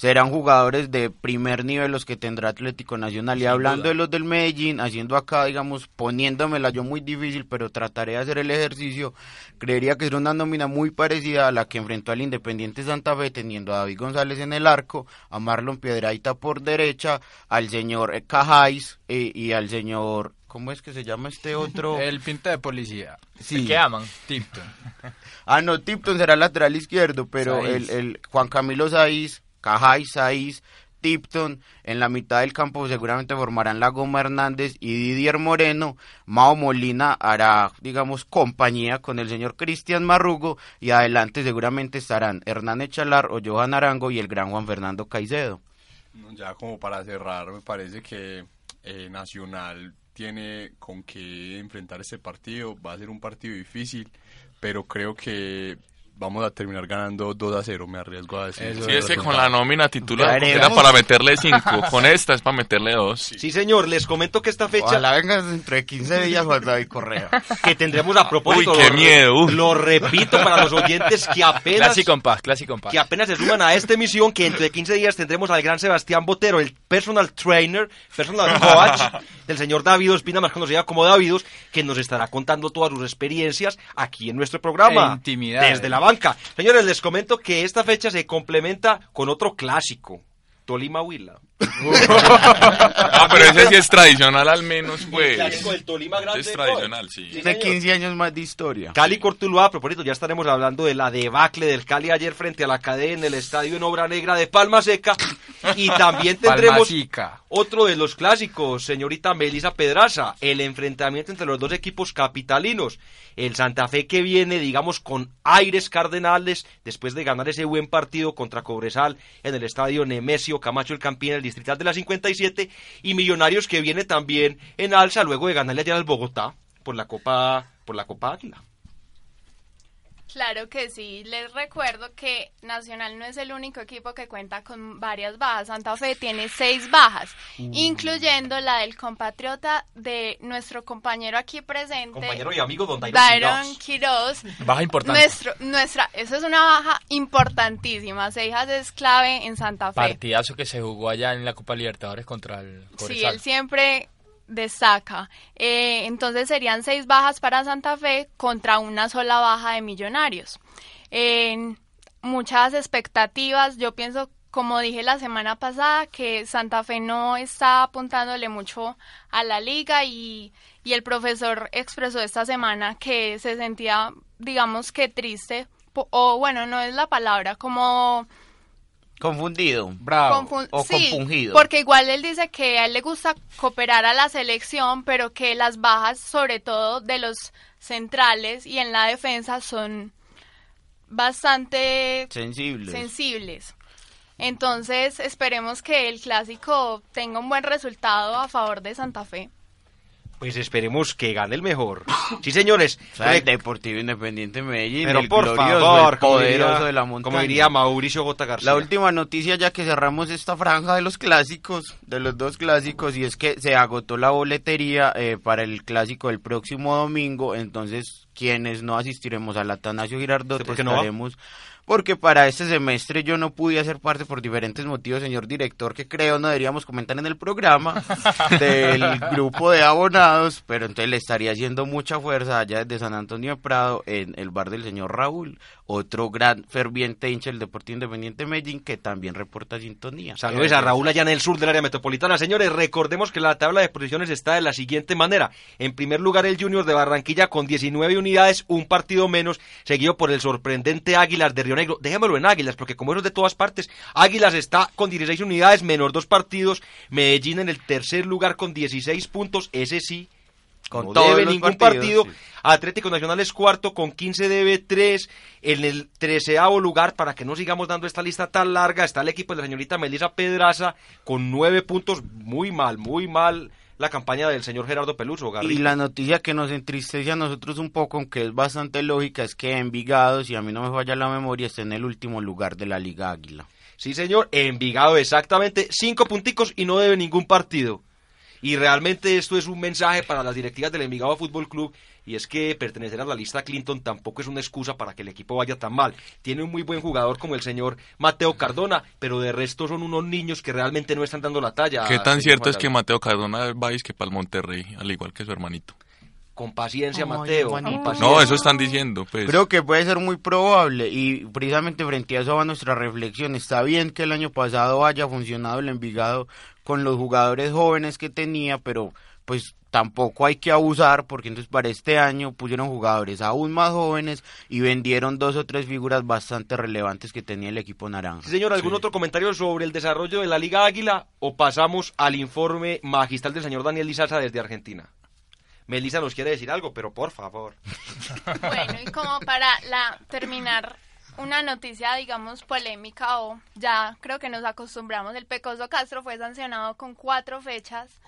Speaker 7: serán jugadores de primer nivel los que tendrá Atlético Nacional. Y hablando de los del Medellín, haciendo acá, digamos, poniéndomela yo muy difícil, pero trataré de hacer el ejercicio, creería que será una nómina muy parecida a la que enfrentó al Independiente Santa Fe, teniendo a David González en el arco, a Marlon Piedraita por derecha, al señor Cajáis eh, y al señor... ¿Cómo es que se llama este otro?
Speaker 6: El pinta de policía.
Speaker 5: El que aman.
Speaker 6: Tipton.
Speaker 7: Ah, no, Tipton será lateral izquierdo, pero el, el Juan Camilo Saiz, Cajay Saiz, Tipton, en la mitad del campo seguramente formarán la Goma Hernández y Didier Moreno. Mao Molina hará, digamos, compañía con el señor Cristian Marrugo y adelante seguramente estarán Hernán Echalar o Johan Arango y el gran Juan Fernando Caicedo.
Speaker 8: Ya como para cerrar, me parece que eh, Nacional tiene con qué enfrentar este partido. Va a ser un partido difícil, pero creo que vamos a terminar ganando 2 a 0, me arriesgo a decir.
Speaker 6: Eso
Speaker 10: Sí, es que con la nómina titular era para meterle 5, con esta es para meterle 2.
Speaker 4: Sí, señor, les comento que esta fecha
Speaker 7: Ojalá venga dentro de 15 días Juan David Correa.
Speaker 4: que tendremos a propósito...
Speaker 10: Uy, qué
Speaker 4: lo-
Speaker 10: miedo, uf.
Speaker 4: Lo repito para los oyentes que apenas...
Speaker 5: Clásico en paz, clásico en paz.
Speaker 4: que apenas se suman a esta emisión, que dentro de 15 días tendremos al gran Sebastián Botero, el personal trainer, personal coach del señor David Espina, más conocido como Davidos, que nos estará contando todas sus experiencias aquí en nuestro programa.
Speaker 6: Intimidades.
Speaker 4: Desde la Señores, les comento que esta fecha se complementa con otro clásico. Tolima Huila.
Speaker 10: Ah, pero ese sí es tradicional al menos, pues.
Speaker 4: clásico del Tolima Grande.
Speaker 10: Es tradicional, sí.
Speaker 4: Señor.
Speaker 7: 15 años más de historia.
Speaker 4: Cali Cortuluá, a propósito, ya estaremos hablando de la debacle del Cali ayer frente a la cadena en el estadio en Obra Negra de Palma Seca. Y también tendremos otro de los clásicos, señorita Melisa Pedraza, el enfrentamiento entre los dos equipos capitalinos. El Santa Fe que viene, digamos, con aires cardenales después de ganar ese buen partido contra Cobresal en el estadio Nemesio Camacho el Campín, el distrital de la 57. Y Millonarios que viene también en alza luego de ganarle ayer al Bogotá por la Copa, por la Copa Águila.
Speaker 9: Claro que sí. Les recuerdo que Nacional no es el único equipo que cuenta con varias bajas. Santa Fe tiene seis bajas, incluyendo la del compatriota de nuestro compañero aquí presente,
Speaker 4: Compañero y amigo Don Dairon
Speaker 9: Dairon
Speaker 4: Quiroz.
Speaker 5: Baja importante.
Speaker 9: Nuestro, nuestra, eso es una baja importantísima. Seijas es clave en Santa Fe.
Speaker 5: Partidazo que se jugó allá en la Copa Libertadores contra el
Speaker 9: Sí,
Speaker 5: Cobresal.
Speaker 9: él siempre destaca. Eh, entonces serían seis bajas para Santa Fe contra una sola baja de Millonarios. Muchas expectativas, yo pienso, como dije la semana pasada, que Santa Fe no está apuntándole mucho a la liga y, y el profesor expresó esta semana que se sentía, digamos que triste, o bueno, no es la palabra, como
Speaker 7: Confundido.
Speaker 6: Bravo.
Speaker 9: Confun-
Speaker 7: o
Speaker 9: sí,
Speaker 7: compungido.
Speaker 9: porque igual él dice que a él le gusta cooperar a la selección, pero que las bajas, sobre todo de los centrales y en la defensa, son bastante
Speaker 7: Sensibles.
Speaker 9: sensibles. Entonces, esperemos que el clásico tenga un buen resultado a favor de Santa Fe.
Speaker 4: Pues esperemos que gane el mejor. Sí, señores.
Speaker 7: O sea, el Deportivo Independiente Medellín,
Speaker 4: pero
Speaker 7: el
Speaker 4: por
Speaker 7: glorioso,
Speaker 4: favor,
Speaker 7: el poderoso
Speaker 4: diría,
Speaker 7: de la montaña.
Speaker 4: como diría Mauricio J. García.
Speaker 7: La última noticia ya que cerramos esta franja de los clásicos, de los dos clásicos, y es que se agotó la boletería eh, para el clásico del próximo domingo, entonces quienes no asistiremos al Atanasio Girardot
Speaker 4: ¿Usted por no
Speaker 7: estaremos... Porque para este semestre yo no pude hacer parte por diferentes motivos, señor director, que creo no deberíamos comentar en el programa del grupo de abonados, pero entonces le estaría haciendo mucha fuerza allá desde San Antonio de Prado en el bar del señor Raúl, otro gran ferviente hincha del Deportivo Independiente Medellín que también reporta sintonía.
Speaker 4: Saludos a Raúl allá en el sur del área metropolitana. Señores, recordemos que la tabla de posiciones está de la siguiente manera. En primer lugar, el Junior de Barranquilla con 19 unidades, un partido menos, seguido por el sorprendente Águilas de Río Negro. Déjamelo en Águilas, porque como eso es de todas partes, Águilas está con 16 unidades, menos dos partidos. Medellín en el tercer lugar con 16 puntos, ese sí.
Speaker 7: Con
Speaker 4: no debe ningún
Speaker 7: partidos,
Speaker 4: partido.
Speaker 7: sí.
Speaker 4: Atlético Nacional es cuarto con 15 debe 3. En el treceavo lugar, para que no sigamos dando esta lista tan larga, está el equipo de la señorita Melissa Pedraza con nueve puntos. Muy mal, muy mal la campaña del señor Gerardo Peluso.
Speaker 7: Y
Speaker 4: Garrido.
Speaker 7: la noticia que nos entristece a nosotros un poco, aunque es bastante lógica, es que Envigado, si a mí no me falla la memoria, está en el último lugar de la Liga Águila.
Speaker 4: Sí, señor, Envigado exactamente, cinco punticos y no debe ningún partido. Y realmente esto es un mensaje para las directivas del Envigado Fútbol Club y es que pertenecer a la lista Clinton tampoco es una excusa para que el equipo vaya tan mal. Tiene un muy buen jugador como el señor Mateo Cardona, pero de resto son unos niños que realmente no están dando la talla.
Speaker 10: ¿Qué tan cierto es que. Mateo Cardona va que para el Monterrey, al igual que su hermanito?
Speaker 4: Con paciencia, Mateo.
Speaker 7: Juanito.
Speaker 4: con paciencia.
Speaker 10: No, eso están diciendo, pues.
Speaker 7: Creo que puede ser muy probable y precisamente frente a eso va nuestra reflexión. Está bien que el año pasado haya funcionado el Envigado con los jugadores jóvenes que tenía, pero pues tampoco hay que abusar porque entonces para este año pusieron jugadores aún más jóvenes y vendieron dos o tres figuras bastante relevantes que tenía el equipo naranja.
Speaker 4: Sí, señor, ¿algún otro comentario sobre el desarrollo de la Liga Águila o pasamos al informe magistral del señor Daniel Lizaza desde Argentina? Melissa nos quiere decir algo, pero por favor.
Speaker 9: Bueno, y como para la, terminar una noticia, digamos, polémica o ya creo que nos acostumbramos, el Pecoso Castro fue sancionado con cuatro fechas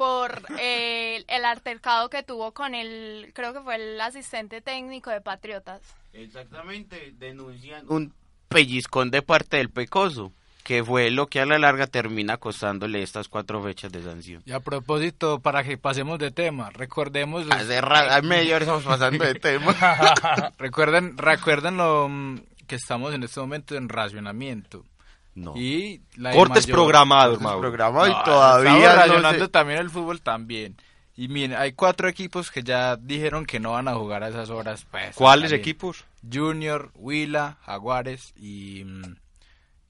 Speaker 9: por eh, el altercado que tuvo con el, creo que fue el asistente técnico de Patriotas.
Speaker 7: Exactamente, denuncian un pellizcón de parte del Pecoso, que fue lo que a la larga termina costándole estas cuatro fechas de sanción.
Speaker 6: Y a propósito, para que pasemos de tema, recordemos... los-
Speaker 7: Hace ra- a media hora estamos pasando de tema.
Speaker 6: recuerden, recuerden lo mm, que estamos en este momento en racionamiento.
Speaker 7: No.
Speaker 6: Y la
Speaker 4: Cortes
Speaker 6: mayor-
Speaker 4: programados,
Speaker 7: Cortes y
Speaker 6: No,
Speaker 7: todavía se-
Speaker 6: también el fútbol también. Y miren, hay cuatro equipos que ya dijeron que no van a jugar a esas horas. Pues,
Speaker 4: ¿Cuáles equipos?
Speaker 6: Junior, Huila, Jaguares y... mm,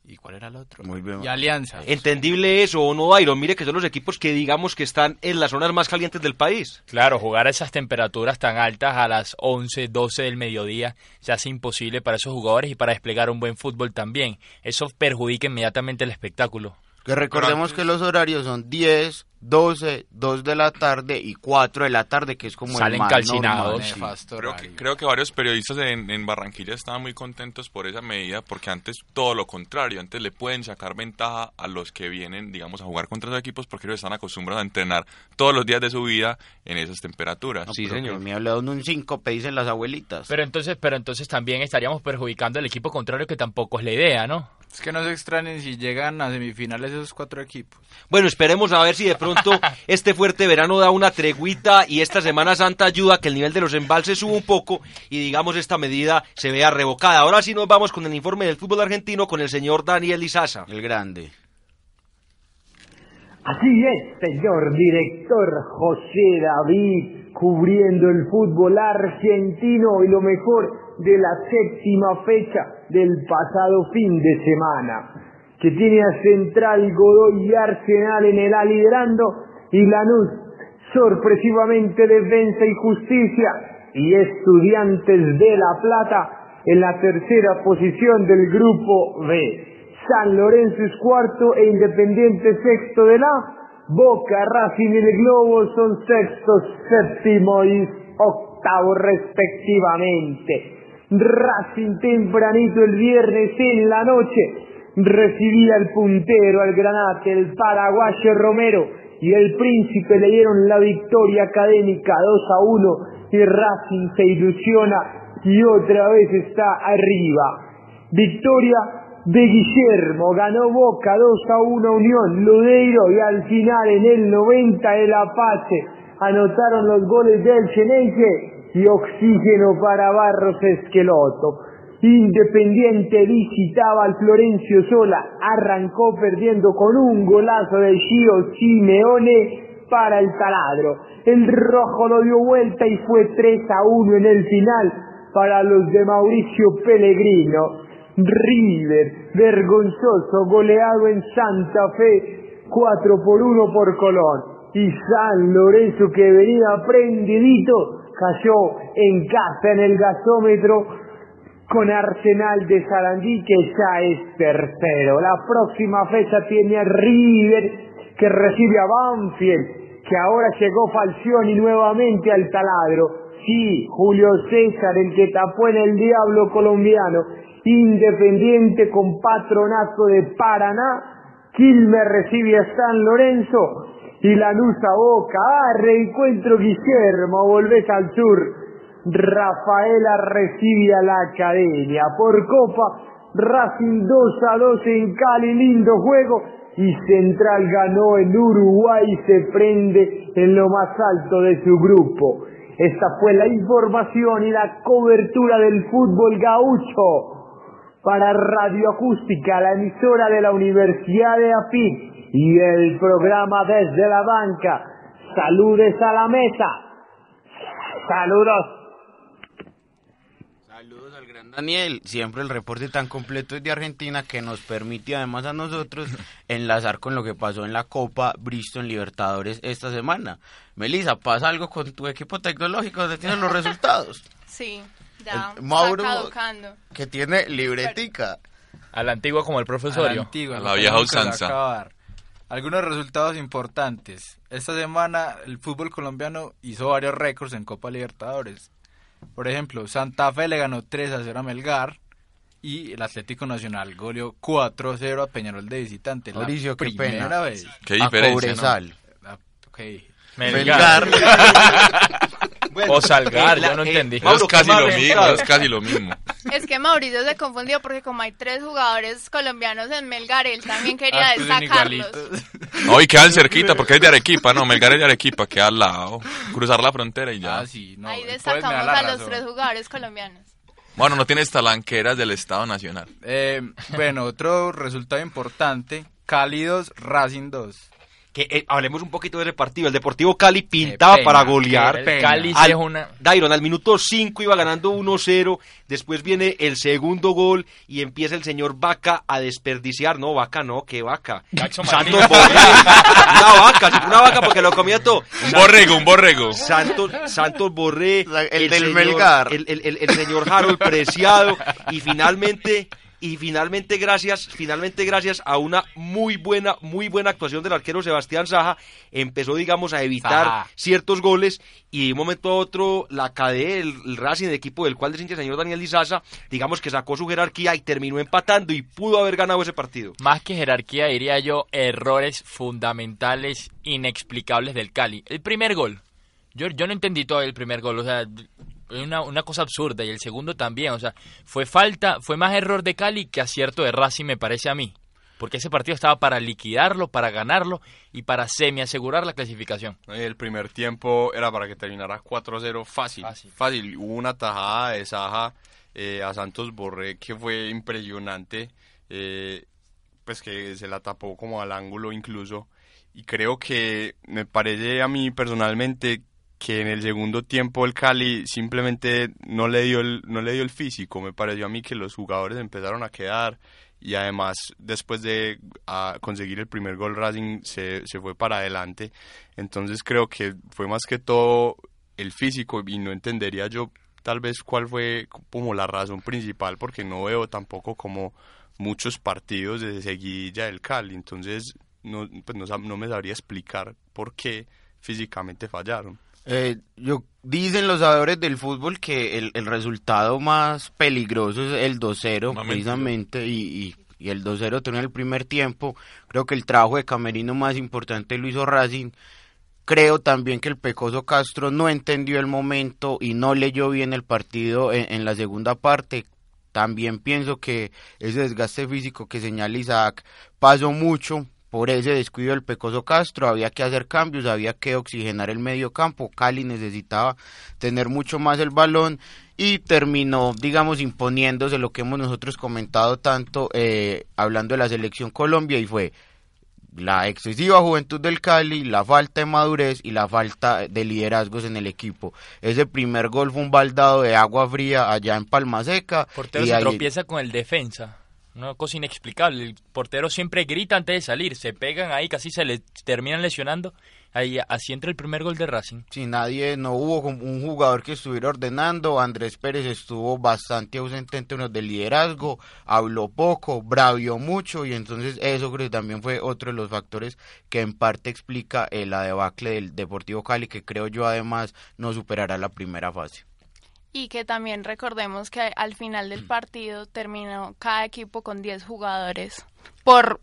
Speaker 6: ¿Y cuál era el otro?
Speaker 7: Muy bien.
Speaker 6: Y Alianza.
Speaker 4: Entendible eso, ¿o no, Iron? Mire que son los equipos que digamos que están en las zonas más calientes del país.
Speaker 5: Claro, jugar a esas temperaturas tan altas a las 11, 12 del mediodía se hace imposible para esos jugadores y para desplegar un buen fútbol también. Eso perjudica inmediatamente el espectáculo.
Speaker 7: Que recordemos que los horarios son 10, 12, 2 de la tarde y 4 de la tarde, que es como
Speaker 5: Salen
Speaker 7: el más
Speaker 5: calcinados.
Speaker 7: normal, sí.
Speaker 10: Creo que, creo que varios periodistas en, en Barranquilla estaban muy contentos por esa medida, porque antes todo lo contrario, antes le pueden sacar ventaja a los que vienen, digamos, a jugar contra esos equipos porque ellos están acostumbrados a entrenar todos los días de su vida en esas temperaturas.
Speaker 7: No,
Speaker 4: Sí, señor.
Speaker 7: Me ha hablado de un 5, dicen las abuelitas.
Speaker 5: Pero entonces, pero entonces también estaríamos perjudicando al equipo contrario, que tampoco es la idea, ¿no?
Speaker 6: Es que no se extrañen si llegan a semifinales esos cuatro equipos.
Speaker 4: Bueno, esperemos a ver si de pronto este fuerte verano da una treguita y esta Semana Santa ayuda a que el nivel de los embalses suba un poco y digamos esta medida se vea revocada. Ahora sí nos vamos con el informe del fútbol argentino con el señor Daniel Izaza.
Speaker 7: El grande.
Speaker 11: Así es, señor director José David, cubriendo el fútbol argentino y lo mejor de la séptima fecha del pasado fin de semana, que tiene a Central, Godoy y Arsenal en el A liderando y Lanús sorpresivamente Defensa y Justicia y Estudiantes de La Plata en la tercera posición del grupo B. San Lorenzo es cuarto e Independiente sexto de la Boca, Racing y el Globo son sexto, séptimo y octavo respectivamente. Racing tempranito el viernes en la noche. Recibía el puntero al Granate, el paraguayo Romero. Y el Príncipe le dieron la victoria académica 2 a 1 y Racing se ilusiona y otra vez está arriba. Victoria de Guillermo, ganó Boca 2 a 1 Unión, Ludeiro. Y al final en el 90 el Apache anotaron los goles del Cheneise y oxígeno para Barros Esqueloto. Independiente visitaba al Florencio Sola, arrancó perdiendo con un golazo de Gio Simeone para el taladro. El rojo lo dio vuelta y fue 3 a 1 en el final para los de Mauricio Pellegrino. River, vergonzoso, goleado en Santa Fe, 4 por 1 por Colón. Y San Lorenzo que venía prendidito, cayó en casa en el gasómetro con Arsenal de Sarandí que ya es tercero. La próxima fecha tiene a River que recibe a Banfield, que ahora llegó Falcioni nuevamente al taladro. Sí, Julio César, el que tapó en el diablo colombiano, Independiente con patronato de Paraná, Quilmes recibe a San Lorenzo y Lanús a Boca. Ah, reencuentro Guillermo, volvés al sur. Rafaela recibe a la academia. Por Copa, Racing 2 a 2 en Cali, lindo juego. Y Central ganó en Uruguay y se prende en lo más alto de su grupo. Esta fue la información y la cobertura del fútbol gaucho para Radio Acústica, la emisora de la Universidad de AFIT y el programa Desde la Banca. Saludes a la mesa. Saludos.
Speaker 7: Saludos al gran Daniel, siempre el reporte tan completo es de Argentina que nos permite además a nosotros enlazar con lo que pasó en la Copa Bristol Libertadores esta semana. Melissa, ¿pasa algo con tu equipo tecnológico? ¿Dónde tienes los resultados?
Speaker 9: Sí, ya.
Speaker 7: El Mauro, que tiene libretica.
Speaker 5: A la antigua como el profesorio.
Speaker 6: A la antigua,
Speaker 10: A
Speaker 6: lo
Speaker 10: la vieja usanza.
Speaker 6: Algunos resultados importantes. Esta semana el fútbol colombiano hizo varios récords en Copa Libertadores. Por ejemplo, Santa Fe le ganó 3 a 0 a Melgar y el Atlético Nacional goleó 4 a 0 a Peñarol de visitante. La
Speaker 7: Mauricio, qué
Speaker 6: primera
Speaker 7: pena.
Speaker 6: vez.
Speaker 10: Qué
Speaker 7: A
Speaker 10: diferencia, ¿no?
Speaker 7: Cobresal.
Speaker 6: Ah, ok.
Speaker 5: Melgar.
Speaker 4: Bueno,
Speaker 5: O Salgar,
Speaker 4: eh, la-
Speaker 5: yo no
Speaker 4: eh,
Speaker 5: entendí.
Speaker 4: Mauro,
Speaker 10: es casi
Speaker 4: ¿qué más
Speaker 10: lo mismo, es casi lo mismo.
Speaker 9: Es que Mauricio se confundió porque como hay tres jugadores colombianos en Melgar, él también quería
Speaker 6: Ah, pues son
Speaker 9: destacarlos.
Speaker 6: igualitos.
Speaker 10: Hoy quedan cerquita porque es de Arequipa, no, Melgar es de Arequipa, queda al lado. Cruzar la frontera y ya.
Speaker 6: Ah, sí, no,
Speaker 9: Ahí
Speaker 6: da
Speaker 9: destacamos a los tres jugadores colombianos.
Speaker 10: Bueno, no tienes talanqueras del Estado Nacional.
Speaker 6: Eh, bueno, otro resultado importante, 2, Racing 2.
Speaker 4: Que eh, hablemos un poquito de ese partido. El Deportivo Cali pintaba
Speaker 6: pena,
Speaker 4: para golear.
Speaker 5: Cali
Speaker 4: Al-
Speaker 5: es una...
Speaker 4: Dairon al minuto 5 iba ganando 1-0, después viene el segundo gol y empieza el señor Vaca a desperdiciar, no, Vaca no, que Vaca. Santos. Borré, una vaca, una vaca porque lo comía todo.
Speaker 10: Un borrego, un borrego.
Speaker 4: Santos, Santos Borré,
Speaker 7: La- el del
Speaker 4: señor-
Speaker 7: Melgar.
Speaker 4: el, el- el- el señor Harold Preciado y finalmente y finalmente gracias, finalmente gracias a una muy buena, muy buena actuación del arquero Sebastián Saja, empezó digamos a evitar ciertos goles y de un momento a otro la KD, el, el Racing, el equipo del cual el señor Daniel Lizaza, digamos que sacó su jerarquía y terminó empatando y pudo haber ganado ese partido.
Speaker 5: Más que jerarquía, diría yo, errores fundamentales, inexplicables del Cali. El primer gol. Yo, yo no entendí todo el primer gol, o sea, una, una cosa absurda. Y el segundo también, o sea, fue falta, fue más error de Cali que acierto de Racing, me parece a mí. Porque ese partido estaba para liquidarlo, para ganarlo y para semi asegurar la clasificación.
Speaker 8: El primer tiempo era para que terminara 4-0 fácil,
Speaker 5: Fácil.
Speaker 8: fácil. Hubo una tajada de Saja eh, a Santos Borré que fue impresionante, eh, pues que se la tapó como al ángulo incluso. Y creo que me parece a mí personalmente que en el segundo tiempo el Cali simplemente no le dio el, no le dio el físico. Me pareció a mí que los jugadores empezaron a quedar y además después de conseguir el primer gol Racing se, se fue para adelante. Entonces creo que fue más que todo el físico y no entendería yo tal vez cuál fue como la razón principal porque no veo tampoco como muchos partidos de seguidilla del Cali, entonces no, pues no, no me sabría explicar por qué físicamente fallaron.
Speaker 7: Eh, yo, dicen los sabedores del fútbol que el, el resultado más peligroso es el 2-0, precisamente, y, y, y, el 2-0 tenía el primer tiempo. Creo que el trabajo de Camerino más importante lo hizo Racing. Creo también que el Pecoso Castro no entendió el momento y no leyó bien el partido en, en la segunda parte. También pienso que ese desgaste físico que señala Isaac pasó mucho por ese descuido del Pecoso Castro, había que hacer cambios, había que oxigenar el medio campo, Cali necesitaba tener mucho más el balón y terminó, digamos, imponiéndose lo que hemos nosotros comentado tanto eh, hablando de la selección Colombia y fue la excesiva juventud del Cali, la falta de madurez y la falta de liderazgos en el equipo. Ese primer gol fue un baldado de agua fría allá en Palma Seca.
Speaker 5: Portero
Speaker 7: y
Speaker 5: se
Speaker 7: ahí-
Speaker 5: tropieza con el defensa. Una cosa inexplicable. El portero siempre grita antes de salir. Se pegan ahí, casi se le terminan lesionando. Ahí, así entra el primer gol de Racing.
Speaker 7: Si nadie, no hubo un jugador que estuviera ordenando, Andrés Pérez estuvo bastante ausente en términos de liderazgo, habló poco, bravió mucho y entonces eso creo que también fue otro de los factores que en parte explica eh, la debacle del Deportivo Cali que creo yo además no superará la primera fase.
Speaker 9: Y que también recordemos que al final del partido terminó cada equipo con 10 jugadores por,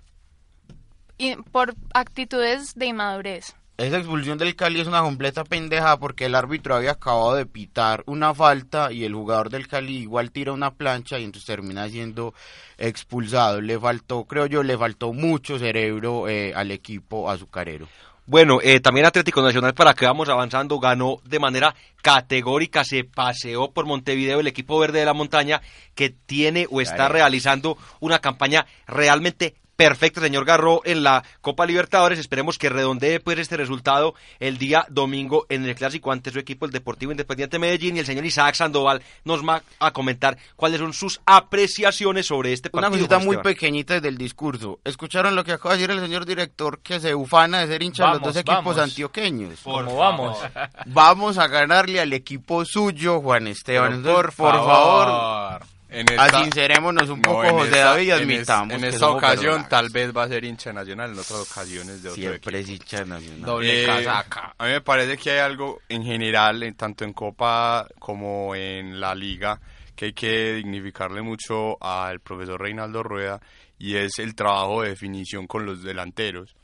Speaker 9: por actitudes de inmadurez.
Speaker 7: Esa expulsión del Cali es una completa pendeja porque el árbitro había acabado de pitar una falta y el jugador del Cali igual tira una plancha y entonces termina siendo expulsado. Le faltó, creo yo, le faltó mucho cerebro eh, al equipo azucarero.
Speaker 4: Bueno, eh, también Atlético Nacional, para que vamos avanzando, ganó de manera categórica, se paseó por Montevideo el equipo verde de la montaña, que tiene o está
Speaker 7: Claro.
Speaker 4: realizando una campaña realmente perfecta, señor Garro, en la Copa Libertadores. Esperemos que redondee pues este resultado el día domingo en el clásico ante su equipo, el Deportivo Independiente Medellín, y el señor Isaac Sandoval nos va a comentar cuáles son sus apreciaciones sobre este partido.
Speaker 7: Una cosita
Speaker 4: Juan
Speaker 7: muy pequeñita del discurso. ¿Escucharon lo que acaba de decir el señor director que se ufana de ser hincha de los dos equipos
Speaker 5: vamos.
Speaker 7: antioqueños?
Speaker 5: ¿Cómo vamos?
Speaker 7: Vamos a ganarle al equipo suyo, Juan Esteban.
Speaker 6: Por
Speaker 7: por favor,
Speaker 6: favor. En esta-
Speaker 7: asincerémonos un
Speaker 8: No,
Speaker 7: poco, José
Speaker 8: esta-
Speaker 7: David, y
Speaker 8: en es-
Speaker 7: admitamos
Speaker 8: En esta ocasión tal vez va a ser hincha nacional, en otras ocasiones de otro
Speaker 7: Siempre es hincha nacional.
Speaker 6: Doble
Speaker 8: Eh,
Speaker 6: casaca.
Speaker 8: A mí me parece que hay algo en general, en- tanto en Copa como en la Liga, que hay que dignificarle mucho al profesor Reinaldo Rueda y es el trabajo de definición con los delanteros.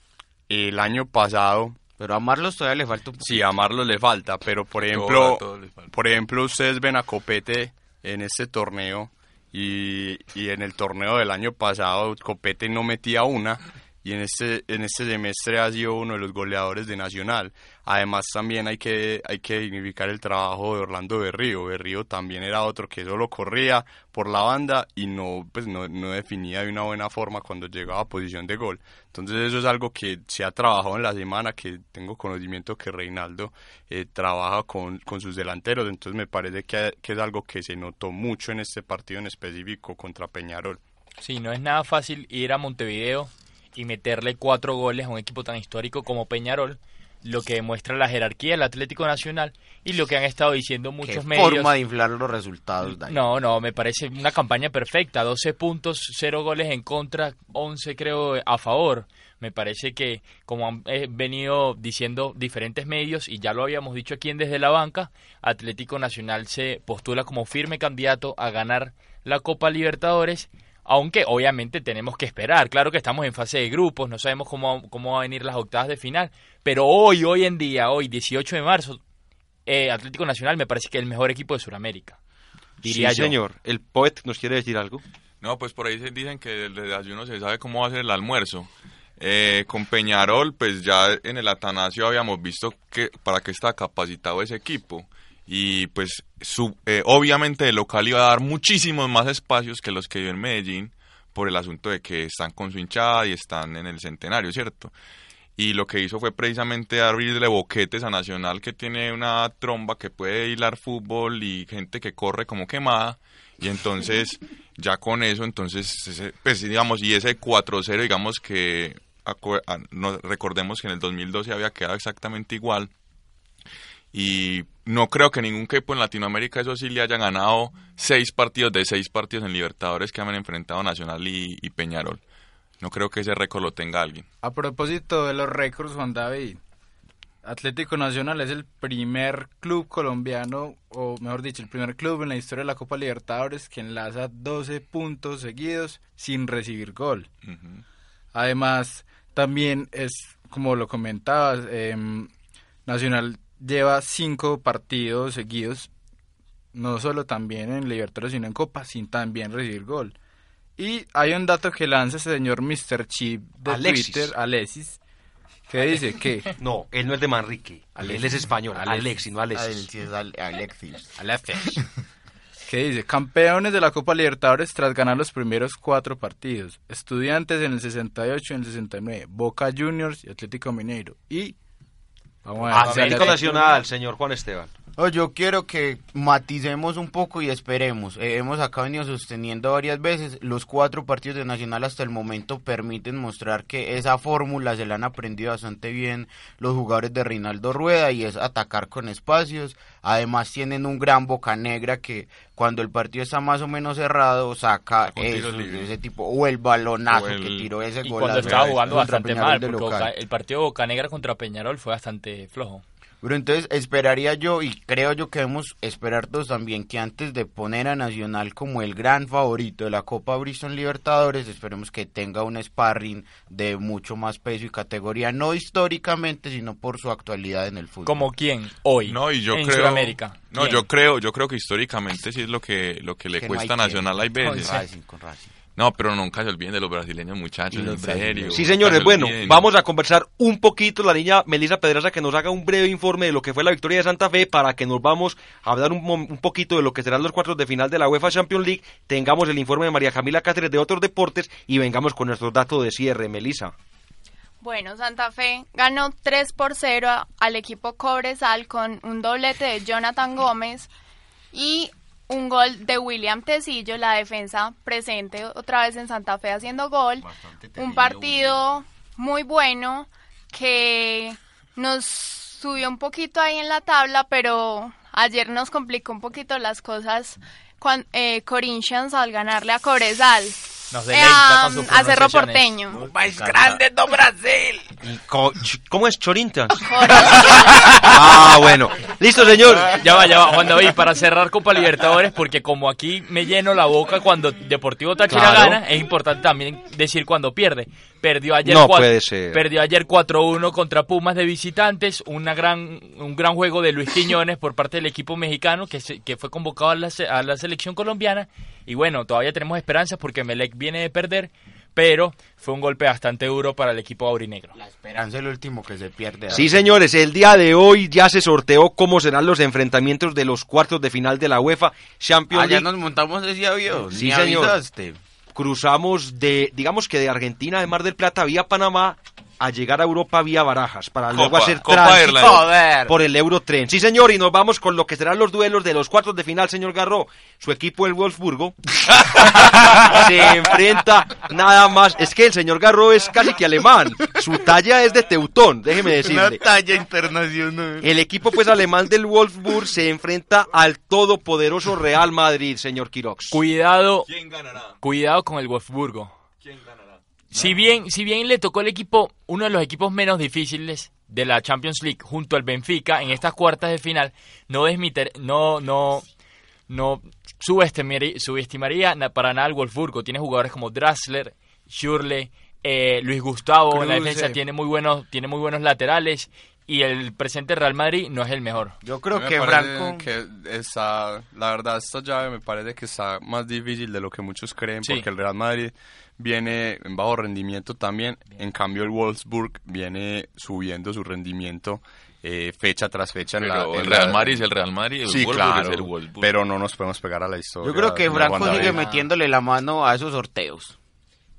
Speaker 8: El año pasado,
Speaker 7: Pero a Marlos todavía le falta un poco.
Speaker 8: sí, a Marlos le falta, pero por ejemplo,
Speaker 10: todo les falta.
Speaker 8: por ejemplo, ustedes ven a Copete en este torneo y, y en el torneo del año pasado Copete no metía una y en este en este semestre ha sido uno de los goleadores de Nacional. Además también hay que hay que dignificar el trabajo de Orlando Berrío. Berrío también era otro que solo corría por la banda y no pues no, no definía de una buena forma cuando llegaba a posición de gol. Entonces eso es algo que se ha trabajado en la semana, que tengo conocimiento que Reinaldo eh, trabaja con, con sus delanteros, entonces me parece que, que es algo que se notó mucho en este partido en específico contra Peñarol.
Speaker 5: Sí, no es nada fácil ir a Montevideo y meterle cuatro goles a un equipo tan histórico como Peñarol, lo que demuestra la jerarquía del Atlético Nacional y lo que han estado diciendo
Speaker 7: Qué
Speaker 5: muchos medios.
Speaker 7: forma de inflar los resultados, Dani.
Speaker 5: No, no, me parece una campaña perfecta. 12 puntos, 0 goles en contra, 11 creo a favor. Me parece que, como han eh, venido diciendo diferentes medios, y ya lo habíamos dicho aquí en Desde la Banca, Atlético Nacional se postula como firme candidato a ganar la Copa Libertadores, aunque obviamente tenemos que esperar. Claro que estamos en fase de grupos, no sabemos cómo, cómo van a venir las octavas de final, pero hoy, hoy en día, hoy 18 de marzo, eh, Atlético Nacional me parece que es el mejor equipo de Sudamérica. Diría
Speaker 4: sí,
Speaker 5: yo.
Speaker 4: señor. El poet nos quiere decir algo.
Speaker 10: No, pues por ahí se dicen que del desayuno se sabe cómo va a ser el almuerzo. Eh, con Peñarol, pues ya en el Atanasio habíamos visto que para qué está capacitado ese equipo. Y pues su, eh, obviamente el local iba a dar muchísimos más espacios que los que dio en Medellín por el asunto de que están con su hinchada y están en el centenario, ¿cierto? Y lo que hizo fue precisamente abrirle boquetes a Nacional que tiene una tromba que puede hilar fútbol y gente que corre como quemada. Y entonces, ya con eso, entonces, pues digamos, y ese 4-0, digamos que, acu- a- no- recordemos que en el 2012 había quedado exactamente igual. Y no creo que ningún equipo en Latinoamérica, eso sí, le haya ganado seis partidos de seis partidos en Libertadores que han enfrentado Nacional y, y Peñarol. No creo que ese récord lo tenga alguien.
Speaker 6: A propósito de los récords, Juan David, Atlético Nacional es el primer club colombiano, o mejor dicho, el primer club en la historia de la Copa Libertadores que enlaza 12 puntos seguidos sin recibir gol. Además, también es, como lo comentabas, em, Nacional lleva cinco partidos seguidos, no solo también en Libertadores, sino en Copa, sin también recibir gol. Y hay un dato que lanza ese señor Mr. Chip de
Speaker 4: Alexis.
Speaker 6: Twitter, Alexis, que dice que...
Speaker 4: No, él no es de Manrique. Él es español. Alexis, no Alexis.
Speaker 7: Alexis.
Speaker 6: Alexis. que dice, campeones de la Copa Libertadores tras ganar los primeros cuatro partidos. Estudiantes en el 68 y en el 69. Boca Juniors y Atlético Mineiro. Y... Vamos a ver,
Speaker 4: señor Juan Esteban.
Speaker 7: Oh, yo quiero que maticemos un poco y esperemos. Eh, hemos acá venido sosteniendo varias veces. Los cuatro partidos de Nacional hasta el momento permiten mostrar que esa fórmula se la han aprendido bastante bien los jugadores de Reinaldo Rueda y es atacar con espacios. Además tienen un gran boca negra que cuando el partido está más o menos cerrado saca eso, ese tipo o el balonazo
Speaker 10: O el-
Speaker 7: que tiró ese
Speaker 5: Y
Speaker 7: gol
Speaker 5: cuando estaba jugando bastante
Speaker 7: Peñarol
Speaker 5: mal,
Speaker 7: de
Speaker 5: porque. Boca- el partido de Bocanegra contra Peñarol fue bastante flojo.
Speaker 7: Pero entonces esperaría yo y creo yo que debemos esperar todos también que antes de poner a Nacional como el gran favorito de la Copa Bristol Libertadores, esperemos que tenga un sparring de mucho más peso y categoría, no históricamente, sino por su actualidad en el fútbol.
Speaker 5: ¿Como quién? Hoy.
Speaker 10: No, y yo
Speaker 5: en
Speaker 10: creo
Speaker 5: Sudamérica.
Speaker 10: No,
Speaker 5: ¿Quién?
Speaker 10: yo creo, yo creo que históricamente sí es lo que lo que le
Speaker 7: Que no
Speaker 10: cuesta
Speaker 7: hay
Speaker 10: a Nacional hay veces.
Speaker 7: Con Racing, con Racing.
Speaker 10: No, pero nunca se olviden de los brasileños muchachos, en serio.
Speaker 4: Sí, señores,
Speaker 10: se
Speaker 4: bueno, vamos a conversar un poquito. La niña Melissa Pedraza que nos haga un breve informe de lo que fue la victoria de Santa Fe para que nos vamos a hablar un, un poquito de lo que serán los cuartos de final de la UEFA Champions League. Tengamos el informe de María Camila Cáceres de otros deportes y vengamos con nuestros datos de cierre. Melissa.
Speaker 9: Bueno, Santa Fe ganó 3 por 0 a- al equipo Cobresal con un doblete de Jonathan Gómez y un gol de William Tecillo, la defensa presente otra vez en Santa Fe haciendo gol. Un partido muy bueno que nos subió un poquito ahí en la tabla, pero ayer nos complicó un poquito las cosas cuando Corinthians al ganarle a Cobresal.
Speaker 5: Nos
Speaker 9: Eh,
Speaker 5: deleita
Speaker 9: a,
Speaker 5: con sus
Speaker 9: a Cerro
Speaker 5: pronunciaciones.
Speaker 9: Porteño.
Speaker 7: ¡Más grande do Brasil!
Speaker 4: Y ¿Cómo es Chorintas? ah, bueno. Listo, señor.
Speaker 5: Ya va, ya va, Juan David, para cerrar Copa Libertadores, porque como aquí me lleno la boca cuando Deportivo Táchira
Speaker 4: Claro.
Speaker 5: gana, es importante también decir cuando pierde. Perdió ayer,
Speaker 4: No puede ser.
Speaker 5: perdió ayer 4-1 contra Pumas de visitantes, una gran, un gran juego de Luis Quiñones por parte del equipo mexicano que, se- que fue convocado a la, se- a la selección colombiana. Y bueno, todavía tenemos esperanzas porque Melec viene de perder, pero fue un golpe bastante duro para el equipo aurinegro.
Speaker 7: La esperanza es el último que se pierde.
Speaker 4: Sí, señores, el día de hoy ya se sorteó cómo serán los enfrentamientos de los cuartos de final de la UEFA Champions
Speaker 7: Allá
Speaker 4: League.
Speaker 7: nos montamos ese avión.
Speaker 4: Sí,
Speaker 7: ni
Speaker 4: señor.
Speaker 7: avisaste.
Speaker 4: Cruzamos de, digamos que de Argentina, de Mar del Plata, vía Panamá, a llegar a Europa vía Barajas, para luego hacer tránsito por el Eurotren. Sí, señor, y nos vamos con lo que serán los duelos de los cuartos de final, señor Garro. Su equipo, el Wolfsburgo, se enfrenta nada más. Es que el señor Garro es casi que alemán. Su talla es de Teutón, déjeme
Speaker 7: Una
Speaker 4: decirle.
Speaker 7: talla internacional.
Speaker 4: El equipo pues alemán del Wolfsburg se enfrenta al todopoderoso Real Madrid, señor Quirox.
Speaker 5: Cuidado,
Speaker 10: ¿Quién ganará?
Speaker 5: cuidado con el Wolfsburgo.
Speaker 10: ¿Quién ganará?
Speaker 5: Si bien, si bien le tocó el equipo, uno de los equipos menos difíciles de la Champions League junto al Benfica en estas cuartas de final, no desmiter, no, no, no subestimaría, subestimaría para nada al Wolfsburgo. Tiene jugadores como Draxler, Schürrle, eh, Luis Gustavo en la defensa tiene muy buenos, tiene muy buenos laterales y el presente Real Madrid no es el mejor.
Speaker 7: Yo creo
Speaker 12: me
Speaker 7: que Franco...
Speaker 12: que está, la verdad, esta llave me parece que está más difícil de lo que muchos creen,
Speaker 5: Sí.
Speaker 12: porque el Real Madrid viene en bajo rendimiento también, en cambio el Wolfsburg viene subiendo su rendimiento eh, fecha tras fecha. en la, en
Speaker 10: el Real Madrid es el Real Madrid, el
Speaker 12: Sí,
Speaker 10: Wolfsburg
Speaker 12: claro,
Speaker 10: es el Wolfsburg.
Speaker 12: pero no nos podemos pegar a la historia.
Speaker 7: Yo creo que Franco sigue metiéndole la mano a esos sorteos.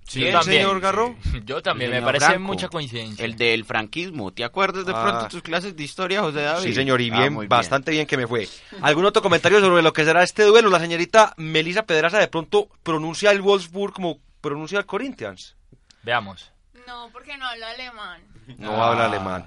Speaker 5: Sí,
Speaker 4: ¿Quién,
Speaker 5: también.
Speaker 4: señor Garro?
Speaker 5: Yo también, me parece mucha coincidencia.
Speaker 7: El del franquismo. ¿Te acuerdas de
Speaker 4: Ah.
Speaker 7: pronto tus clases de historia, José David?
Speaker 4: Sí, señor, y
Speaker 7: Ah,
Speaker 4: bien, bastante bien que me fue. ¿Algún otro comentario sobre lo que será este duelo? La señorita Melissa Pedraza de pronto pronuncia el Wolfsburg como pronuncia el Corinthians.
Speaker 5: Veamos.
Speaker 9: No, porque no hablo alemán.
Speaker 4: No habla alemán.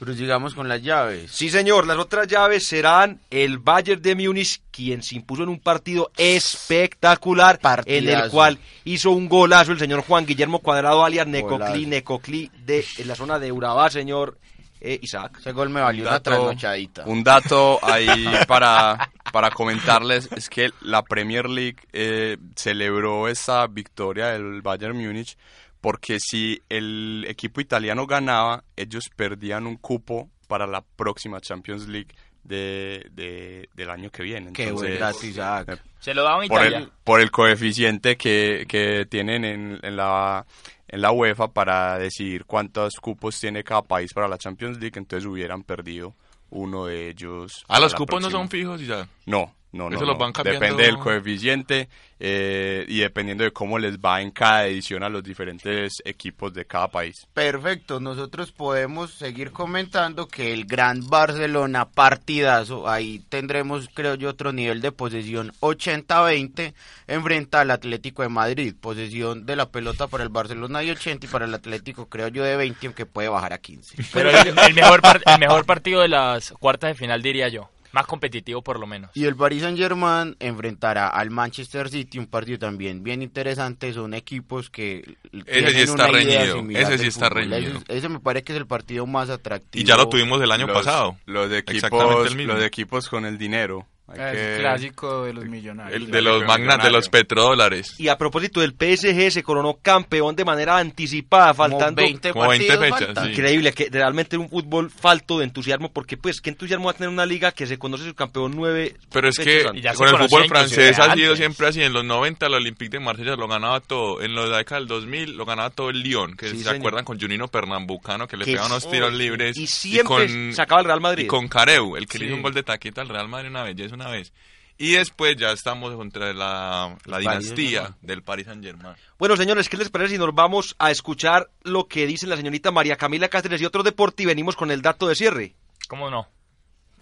Speaker 7: Prosigamos con las llaves.
Speaker 4: Sí, señor, las otras llaves serán el Bayern de Múnich, quien se impuso en un partido espectacular, en el cual hizo un golazo el señor Juan Guillermo Cuadrado, alias Necoclí. Necoclí, de en la zona de Urabá, señor eh, Isaac.
Speaker 7: Ese gol me valió
Speaker 12: Un
Speaker 7: una
Speaker 12: dato-
Speaker 7: trasnochadita.
Speaker 12: Un dato ahí para, para comentarles es que la Premier League eh, celebró esa victoria del Bayern Múnich porque si el equipo italiano ganaba, ellos perdían un cupo para la próxima Champions League de, de- del año que viene.
Speaker 7: Qué buen dato, Isaac.
Speaker 12: eh,
Speaker 5: Se lo daban
Speaker 12: por
Speaker 5: Italia.
Speaker 12: el, por el coeficiente que, que tienen en, en la en la UEFA para decidir cuántos cupos tiene cada país para la Champions League, entonces hubieran perdido uno de ellos.
Speaker 10: Ah, los cupos no son fijos, Isaac.
Speaker 12: No, no, no. No.
Speaker 10: van cambiando.
Speaker 12: Depende del coeficiente eh, y dependiendo de cómo les va en cada edición a los diferentes equipos de cada país.
Speaker 7: Perfecto, nosotros podemos seguir comentando que el Gran Barcelona partidazo, ahí tendremos creo yo otro nivel de posesión 80-20 enfrenta al Atlético de Madrid, posesión de la pelota para el Barcelona de 80 y para el Atlético creo yo de 20 aunque puede bajar a 15.
Speaker 5: Pero el, el mejor par- el mejor partido de las cuartas de final, diría yo. Más competitivo, por lo menos.
Speaker 7: Y el Paris Saint Germain enfrentará al Manchester City, un partido también bien interesante. Son equipos que
Speaker 10: Ese sí está reñido, ese sí está
Speaker 7: fútbol.
Speaker 10: reñido.
Speaker 7: Ese, ese me parece que es el partido más atractivo.
Speaker 10: Y ya lo tuvimos el año
Speaker 12: Los-
Speaker 10: pasado.
Speaker 12: Los
Speaker 10: Exactamente
Speaker 12: equipos,
Speaker 10: el mismo.
Speaker 12: los equipos con el dinero. Hay
Speaker 6: Es
Speaker 12: que-
Speaker 6: el clásico de los millonarios.
Speaker 10: El de los magnates, de los petrodólares.
Speaker 4: Y a propósito del PSG, se coronó campeón de manera anticipada,
Speaker 7: Como
Speaker 4: faltando
Speaker 7: 20
Speaker 10: Como 20
Speaker 7: partidos
Speaker 10: fechas, sí.
Speaker 4: Increíble, que realmente un fútbol falto de entusiasmo, porque pues, ¿qué entusiasmo va a tener una liga que se conoce su campeón nueve
Speaker 10: Pero es que con el fútbol francés ha sido siempre así. En los 90 el Olympique de Marsella lo ganaba todo. En la década del 2000 lo ganaba todo el Lyon. Que
Speaker 4: Sí,
Speaker 10: se
Speaker 4: señor.
Speaker 10: acuerdan con Junino Pernambucano que le pegaba unos tiros libres.
Speaker 4: Y siempre
Speaker 10: con,
Speaker 4: sacaba el Real Madrid.
Speaker 10: y con Careu, el que le hizo un gol de taqueta al Real Madrid una es una vez. Y después ya estamos contra la, la dinastía
Speaker 7: Saint-Germain.
Speaker 10: del Paris Saint Germain.
Speaker 4: Bueno, señores, ¿qué les parece si nos vamos a escuchar lo que dice la señorita María Camila Cáceres y otro deporte y venimos con el dato de cierre?
Speaker 5: ¿Cómo no?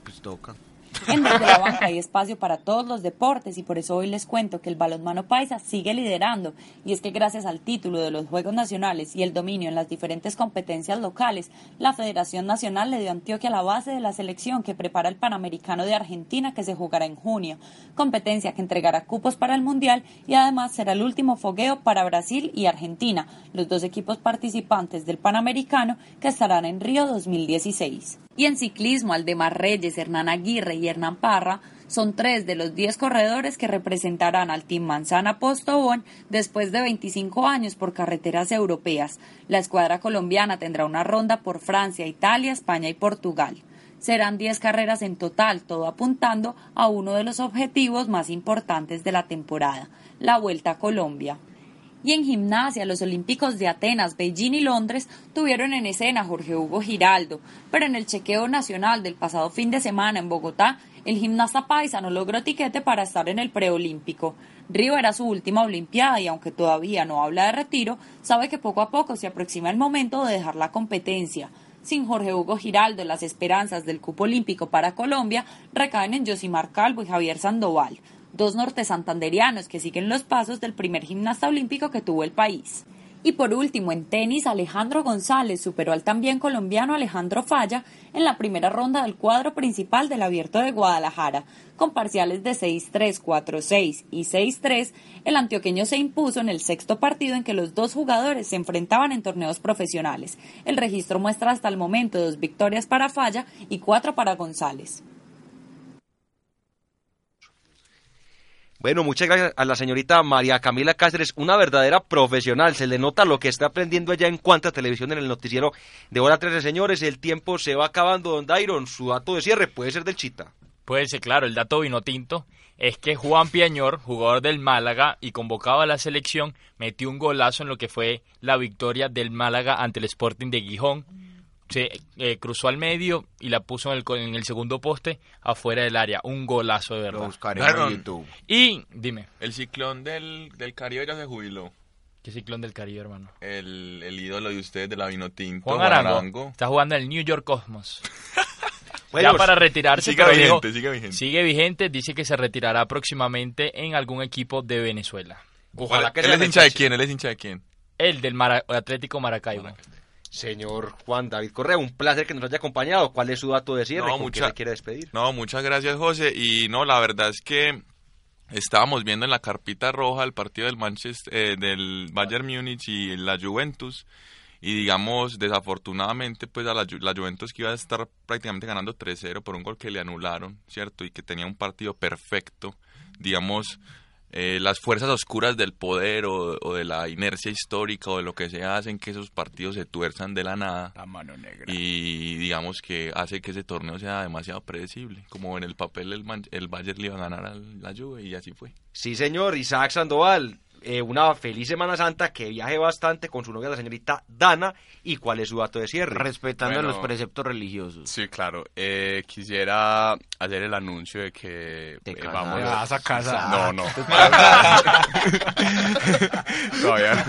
Speaker 7: Pues toca.
Speaker 13: En Banca hay espacio para todos los deportes y por eso hoy les cuento que el balonmano paisa sigue liderando y es que gracias al título de los Juegos Nacionales y el dominio en las diferentes competencias locales, la Federación Nacional le dio a Antioquia la base de la selección que prepara el Panamericano de Argentina que se jugará en junio, competencia que entregará cupos para el Mundial y además será el último fogueo para Brasil y Argentina, los dos equipos participantes del Panamericano que estarán en Río 2016. Y en ciclismo, Aldemar Reyes, Hernán Aguirre y Hernán Parra son tres de los diez corredores que representarán al Team Manzana Postobón después de 25 años por carreteras europeas. La escuadra colombiana tendrá una ronda por Francia, Italia, España y Portugal. Serán 10 carreras en total, todo apuntando a uno de los objetivos más importantes de la temporada, la Vuelta a Colombia. Y en gimnasia, los Olímpicos de Atenas, Beijing y Londres tuvieron en escena a Jorge Hugo Giraldo, pero en el chequeo nacional del pasado fin de semana en Bogotá, el gimnasta paisa no logró tiquete para estar en el preolímpico. Río era su última olimpiada y aunque todavía no habla de retiro, sabe que poco a poco se aproxima el momento de dejar la competencia. Sin Jorge Hugo Giraldo, las esperanzas del cupo olímpico para Colombia recaen en Josimar Calvo y Javier Sandoval, dos norte santanderianos que siguen los pasos del primer gimnasta olímpico que tuvo el país. Y por último, en tenis, Alejandro González superó al también colombiano Alejandro Falla en la primera ronda del cuadro principal del Abierto de Guadalajara. Con parciales de 6-3, 4-6 y 6-3, el antioqueño se impuso en el sexto partido en que los dos jugadores se enfrentaban en torneos profesionales. El registro muestra hasta el momento dos victorias para Falla y cuatro para González.
Speaker 4: Bueno, muchas gracias a la señorita María Camila Cáceres, una verdadera profesional. Se le nota lo que está aprendiendo allá en cuanta televisión en el noticiero de hora 13. Señores, el tiempo se va acabando, don Dairon. Su dato de cierre puede ser del Chita.
Speaker 5: Puede ser, claro, el dato vino tinto es que Juan Piañor, jugador del Málaga y convocado a la selección, metió un golazo en lo que fue la victoria del Málaga ante el Sporting de Gijón. Se eh, cruzó al medio y la puso en el, co- en el segundo poste afuera del área. Un golazo de verdad.
Speaker 10: Daron,
Speaker 5: Y dime,
Speaker 10: El ciclón del, del Caribe ya se jubiló.
Speaker 5: ¿qué ciclón del Caribe, hermano?
Speaker 10: El, el ídolo de ustedes de la Vinotinto,
Speaker 5: Juan Arango,
Speaker 10: Arango.
Speaker 5: está jugando en el New York Cosmos.
Speaker 10: Bueno,
Speaker 5: ya para retirarse,
Speaker 10: sigue
Speaker 5: pero
Speaker 10: vigente,
Speaker 5: dijo-
Speaker 10: sigue vigente.
Speaker 5: sigue vigente, dice que se retirará próximamente en algún equipo de Venezuela.
Speaker 10: ¿Él es hincha de quién? ¿Él es hincha de quién?
Speaker 5: El del Mara- Atlético Maracaibo.
Speaker 4: Señor Juan David Correa, un placer que nos haya acompañado. ¿Cuál es su dato de cierre?
Speaker 10: No,
Speaker 4: ¿Con
Speaker 10: mucha-
Speaker 4: quiere despedir?
Speaker 10: No, muchas gracias, José. Y no, la verdad es que estábamos viendo en la carpita roja el partido del Manchester, eh, del Bayern Múnich y la Juventus. Y digamos, desafortunadamente, pues a la, Ju- la Juventus que iba a estar prácticamente ganando 3-0 por un gol que le anularon, ¿cierto? Y que tenía un partido perfecto. Digamos, eh, las fuerzas oscuras del poder o, o de la inercia histórica o de lo que sea hacen que esos partidos se tuerzan de la nada.
Speaker 6: La mano negra.
Speaker 10: Y digamos que hace que ese torneo sea demasiado predecible. Como en el papel el, Man- el Bayern le iba a ganar a la Juve y así fue.
Speaker 4: Sí, señor, Isaac Sandoval. Eh, una feliz Semana Santa, que viaje bastante con su novia, la señorita Dana. ¿Y cuál es su dato de cierre?
Speaker 7: Respetando
Speaker 12: Bueno,
Speaker 7: los preceptos religiosos.
Speaker 12: Sí, claro. Eh, quisiera hacer el anuncio de que
Speaker 7: Te
Speaker 12: eh, vamos
Speaker 7: Te vas a casar.
Speaker 12: No, no. Todavía no.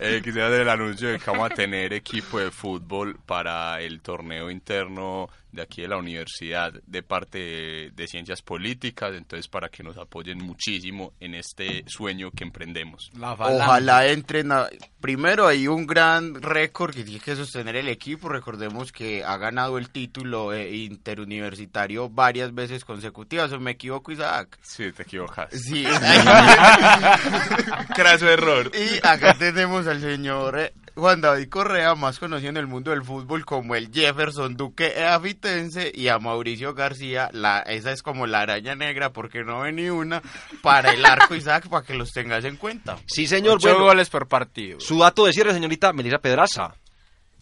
Speaker 12: Eh, quisiera hacer el anuncio de que vamos a tener equipo de fútbol para el torneo interno de aquí de la universidad de parte de, de ciencias políticas, entonces para que nos apoyen muchísimo en este sueño que emprendemos.
Speaker 7: Ojalá entren a... Primero hay un gran récord que tiene que sostener el equipo. Recordemos que ha ganado el título eh, interuniversitario varias veces consecutivas. ¿O me equivoco, Isaac?
Speaker 12: Sí, te equivocas.
Speaker 7: Sí.
Speaker 12: Craso error.
Speaker 7: Y acá tenemos al señor eh, Juan David Correa, más conocido en el mundo del fútbol como el Jefferson Duque Eafitense, y a Mauricio García, la, esa es como la araña negra, porque no ve ni una, para el arco Isaac, para que los tengas en cuenta.
Speaker 4: Sí, señor.
Speaker 6: Ocho goles por partido.
Speaker 4: Su dato de cierre, señorita Melissa Pedraza.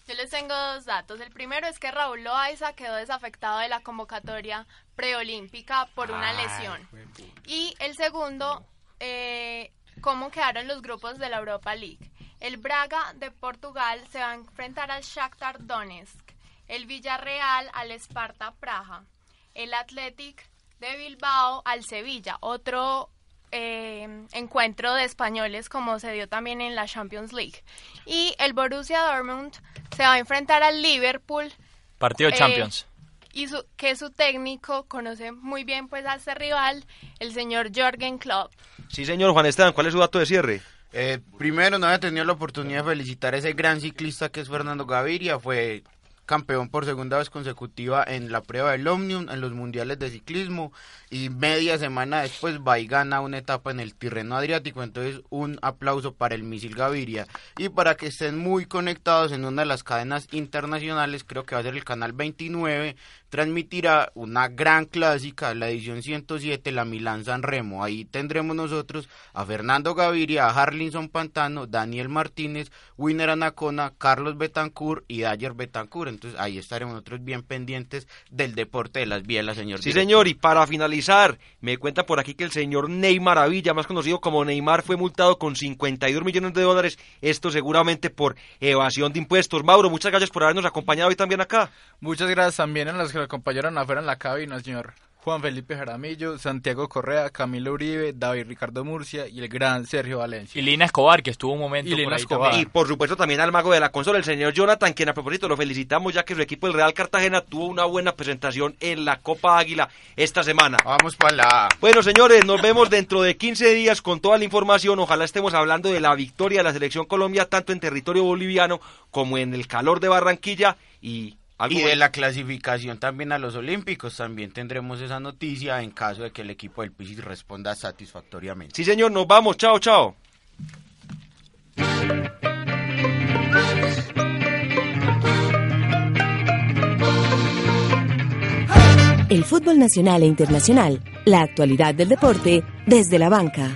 Speaker 9: Yo les tengo dos datos. El primero es que Raúl Loaiza quedó desafectado de la convocatoria preolímpica por una lesión. Y el segundo, eh, cómo quedaron los grupos de la Europa League. El Braga de Portugal se va a enfrentar al Shakhtar Donetsk, el Villarreal al Sparta Praja, el Athletic de Bilbao al Sevilla, otro eh, encuentro de españoles como se dio también en la Champions League. Y el Borussia Dortmund se va a enfrentar al Liverpool.
Speaker 5: Partido
Speaker 9: eh,
Speaker 5: Champions.
Speaker 9: Y su, que su técnico conoce muy bien pues a este rival, el señor Jorgen Klopp.
Speaker 4: Sí, señor Juan Esteban, ¿cuál es su dato de cierre?
Speaker 7: Eh, primero, no había tenido la oportunidad de felicitar a ese gran ciclista que es Fernando Gaviria. Fue campeón por segunda vez consecutiva en la prueba del Omnium, en los mundiales de ciclismo. Y media semana después va y gana una etapa en el Tirreno Adriático. Entonces, un aplauso para el misil Gaviria. Y para que estén muy conectados en una de las cadenas internacionales, creo que va a ser el canal 29, transmitirá una gran clásica, la edición 107, la Milán San Remo. Ahí tendremos nosotros a Fernando Gaviria, a Harlinson Pantano, Daniel Martínez, Winner Anacona, Carlos Betancourt y Dyer Betancourt. Entonces ahí estaremos nosotros bien pendientes del deporte de las bielas, señor.
Speaker 4: Sí,
Speaker 7: director.
Speaker 4: señor, y para finalizar, me cuenta por aquí que el señor Ney Maravilla, más conocido como Neymar, fue multado con 52 millones de dólares, esto seguramente por evasión de impuestos. Mauro, muchas gracias por habernos acompañado hoy también acá.
Speaker 6: Muchas gracias también a los que lo acompañaron afuera en la cabina, señor Juan Felipe Jaramillo, Santiago Correa, Camilo Uribe, David Ricardo Murcia y el gran Sergio Valencia.
Speaker 5: Y Lina Escobar, que estuvo un momento
Speaker 6: Y
Speaker 5: por
Speaker 6: Lina
Speaker 5: ahí
Speaker 6: Escobar.
Speaker 4: Y por supuesto también al mago de la consola, el señor Jonathan, quien a propósito lo felicitamos ya que su equipo, el Real Cartagena, tuvo una buena presentación en la Copa Águila esta semana.
Speaker 7: Vamos para la...
Speaker 4: Bueno, señores, nos vemos dentro de 15 días con toda la información. Ojalá estemos hablando de la victoria de la Selección Colombia, tanto en territorio boliviano como en el calor de Barranquilla y... algo
Speaker 7: Y de la clasificación también a los Olímpicos, también tendremos esa noticia en caso de que el equipo del Pisis responda satisfactoriamente.
Speaker 4: Sí, señor, nos vamos. Chao, chao.
Speaker 1: El fútbol nacional e internacional, la actualidad del deporte desde la banca.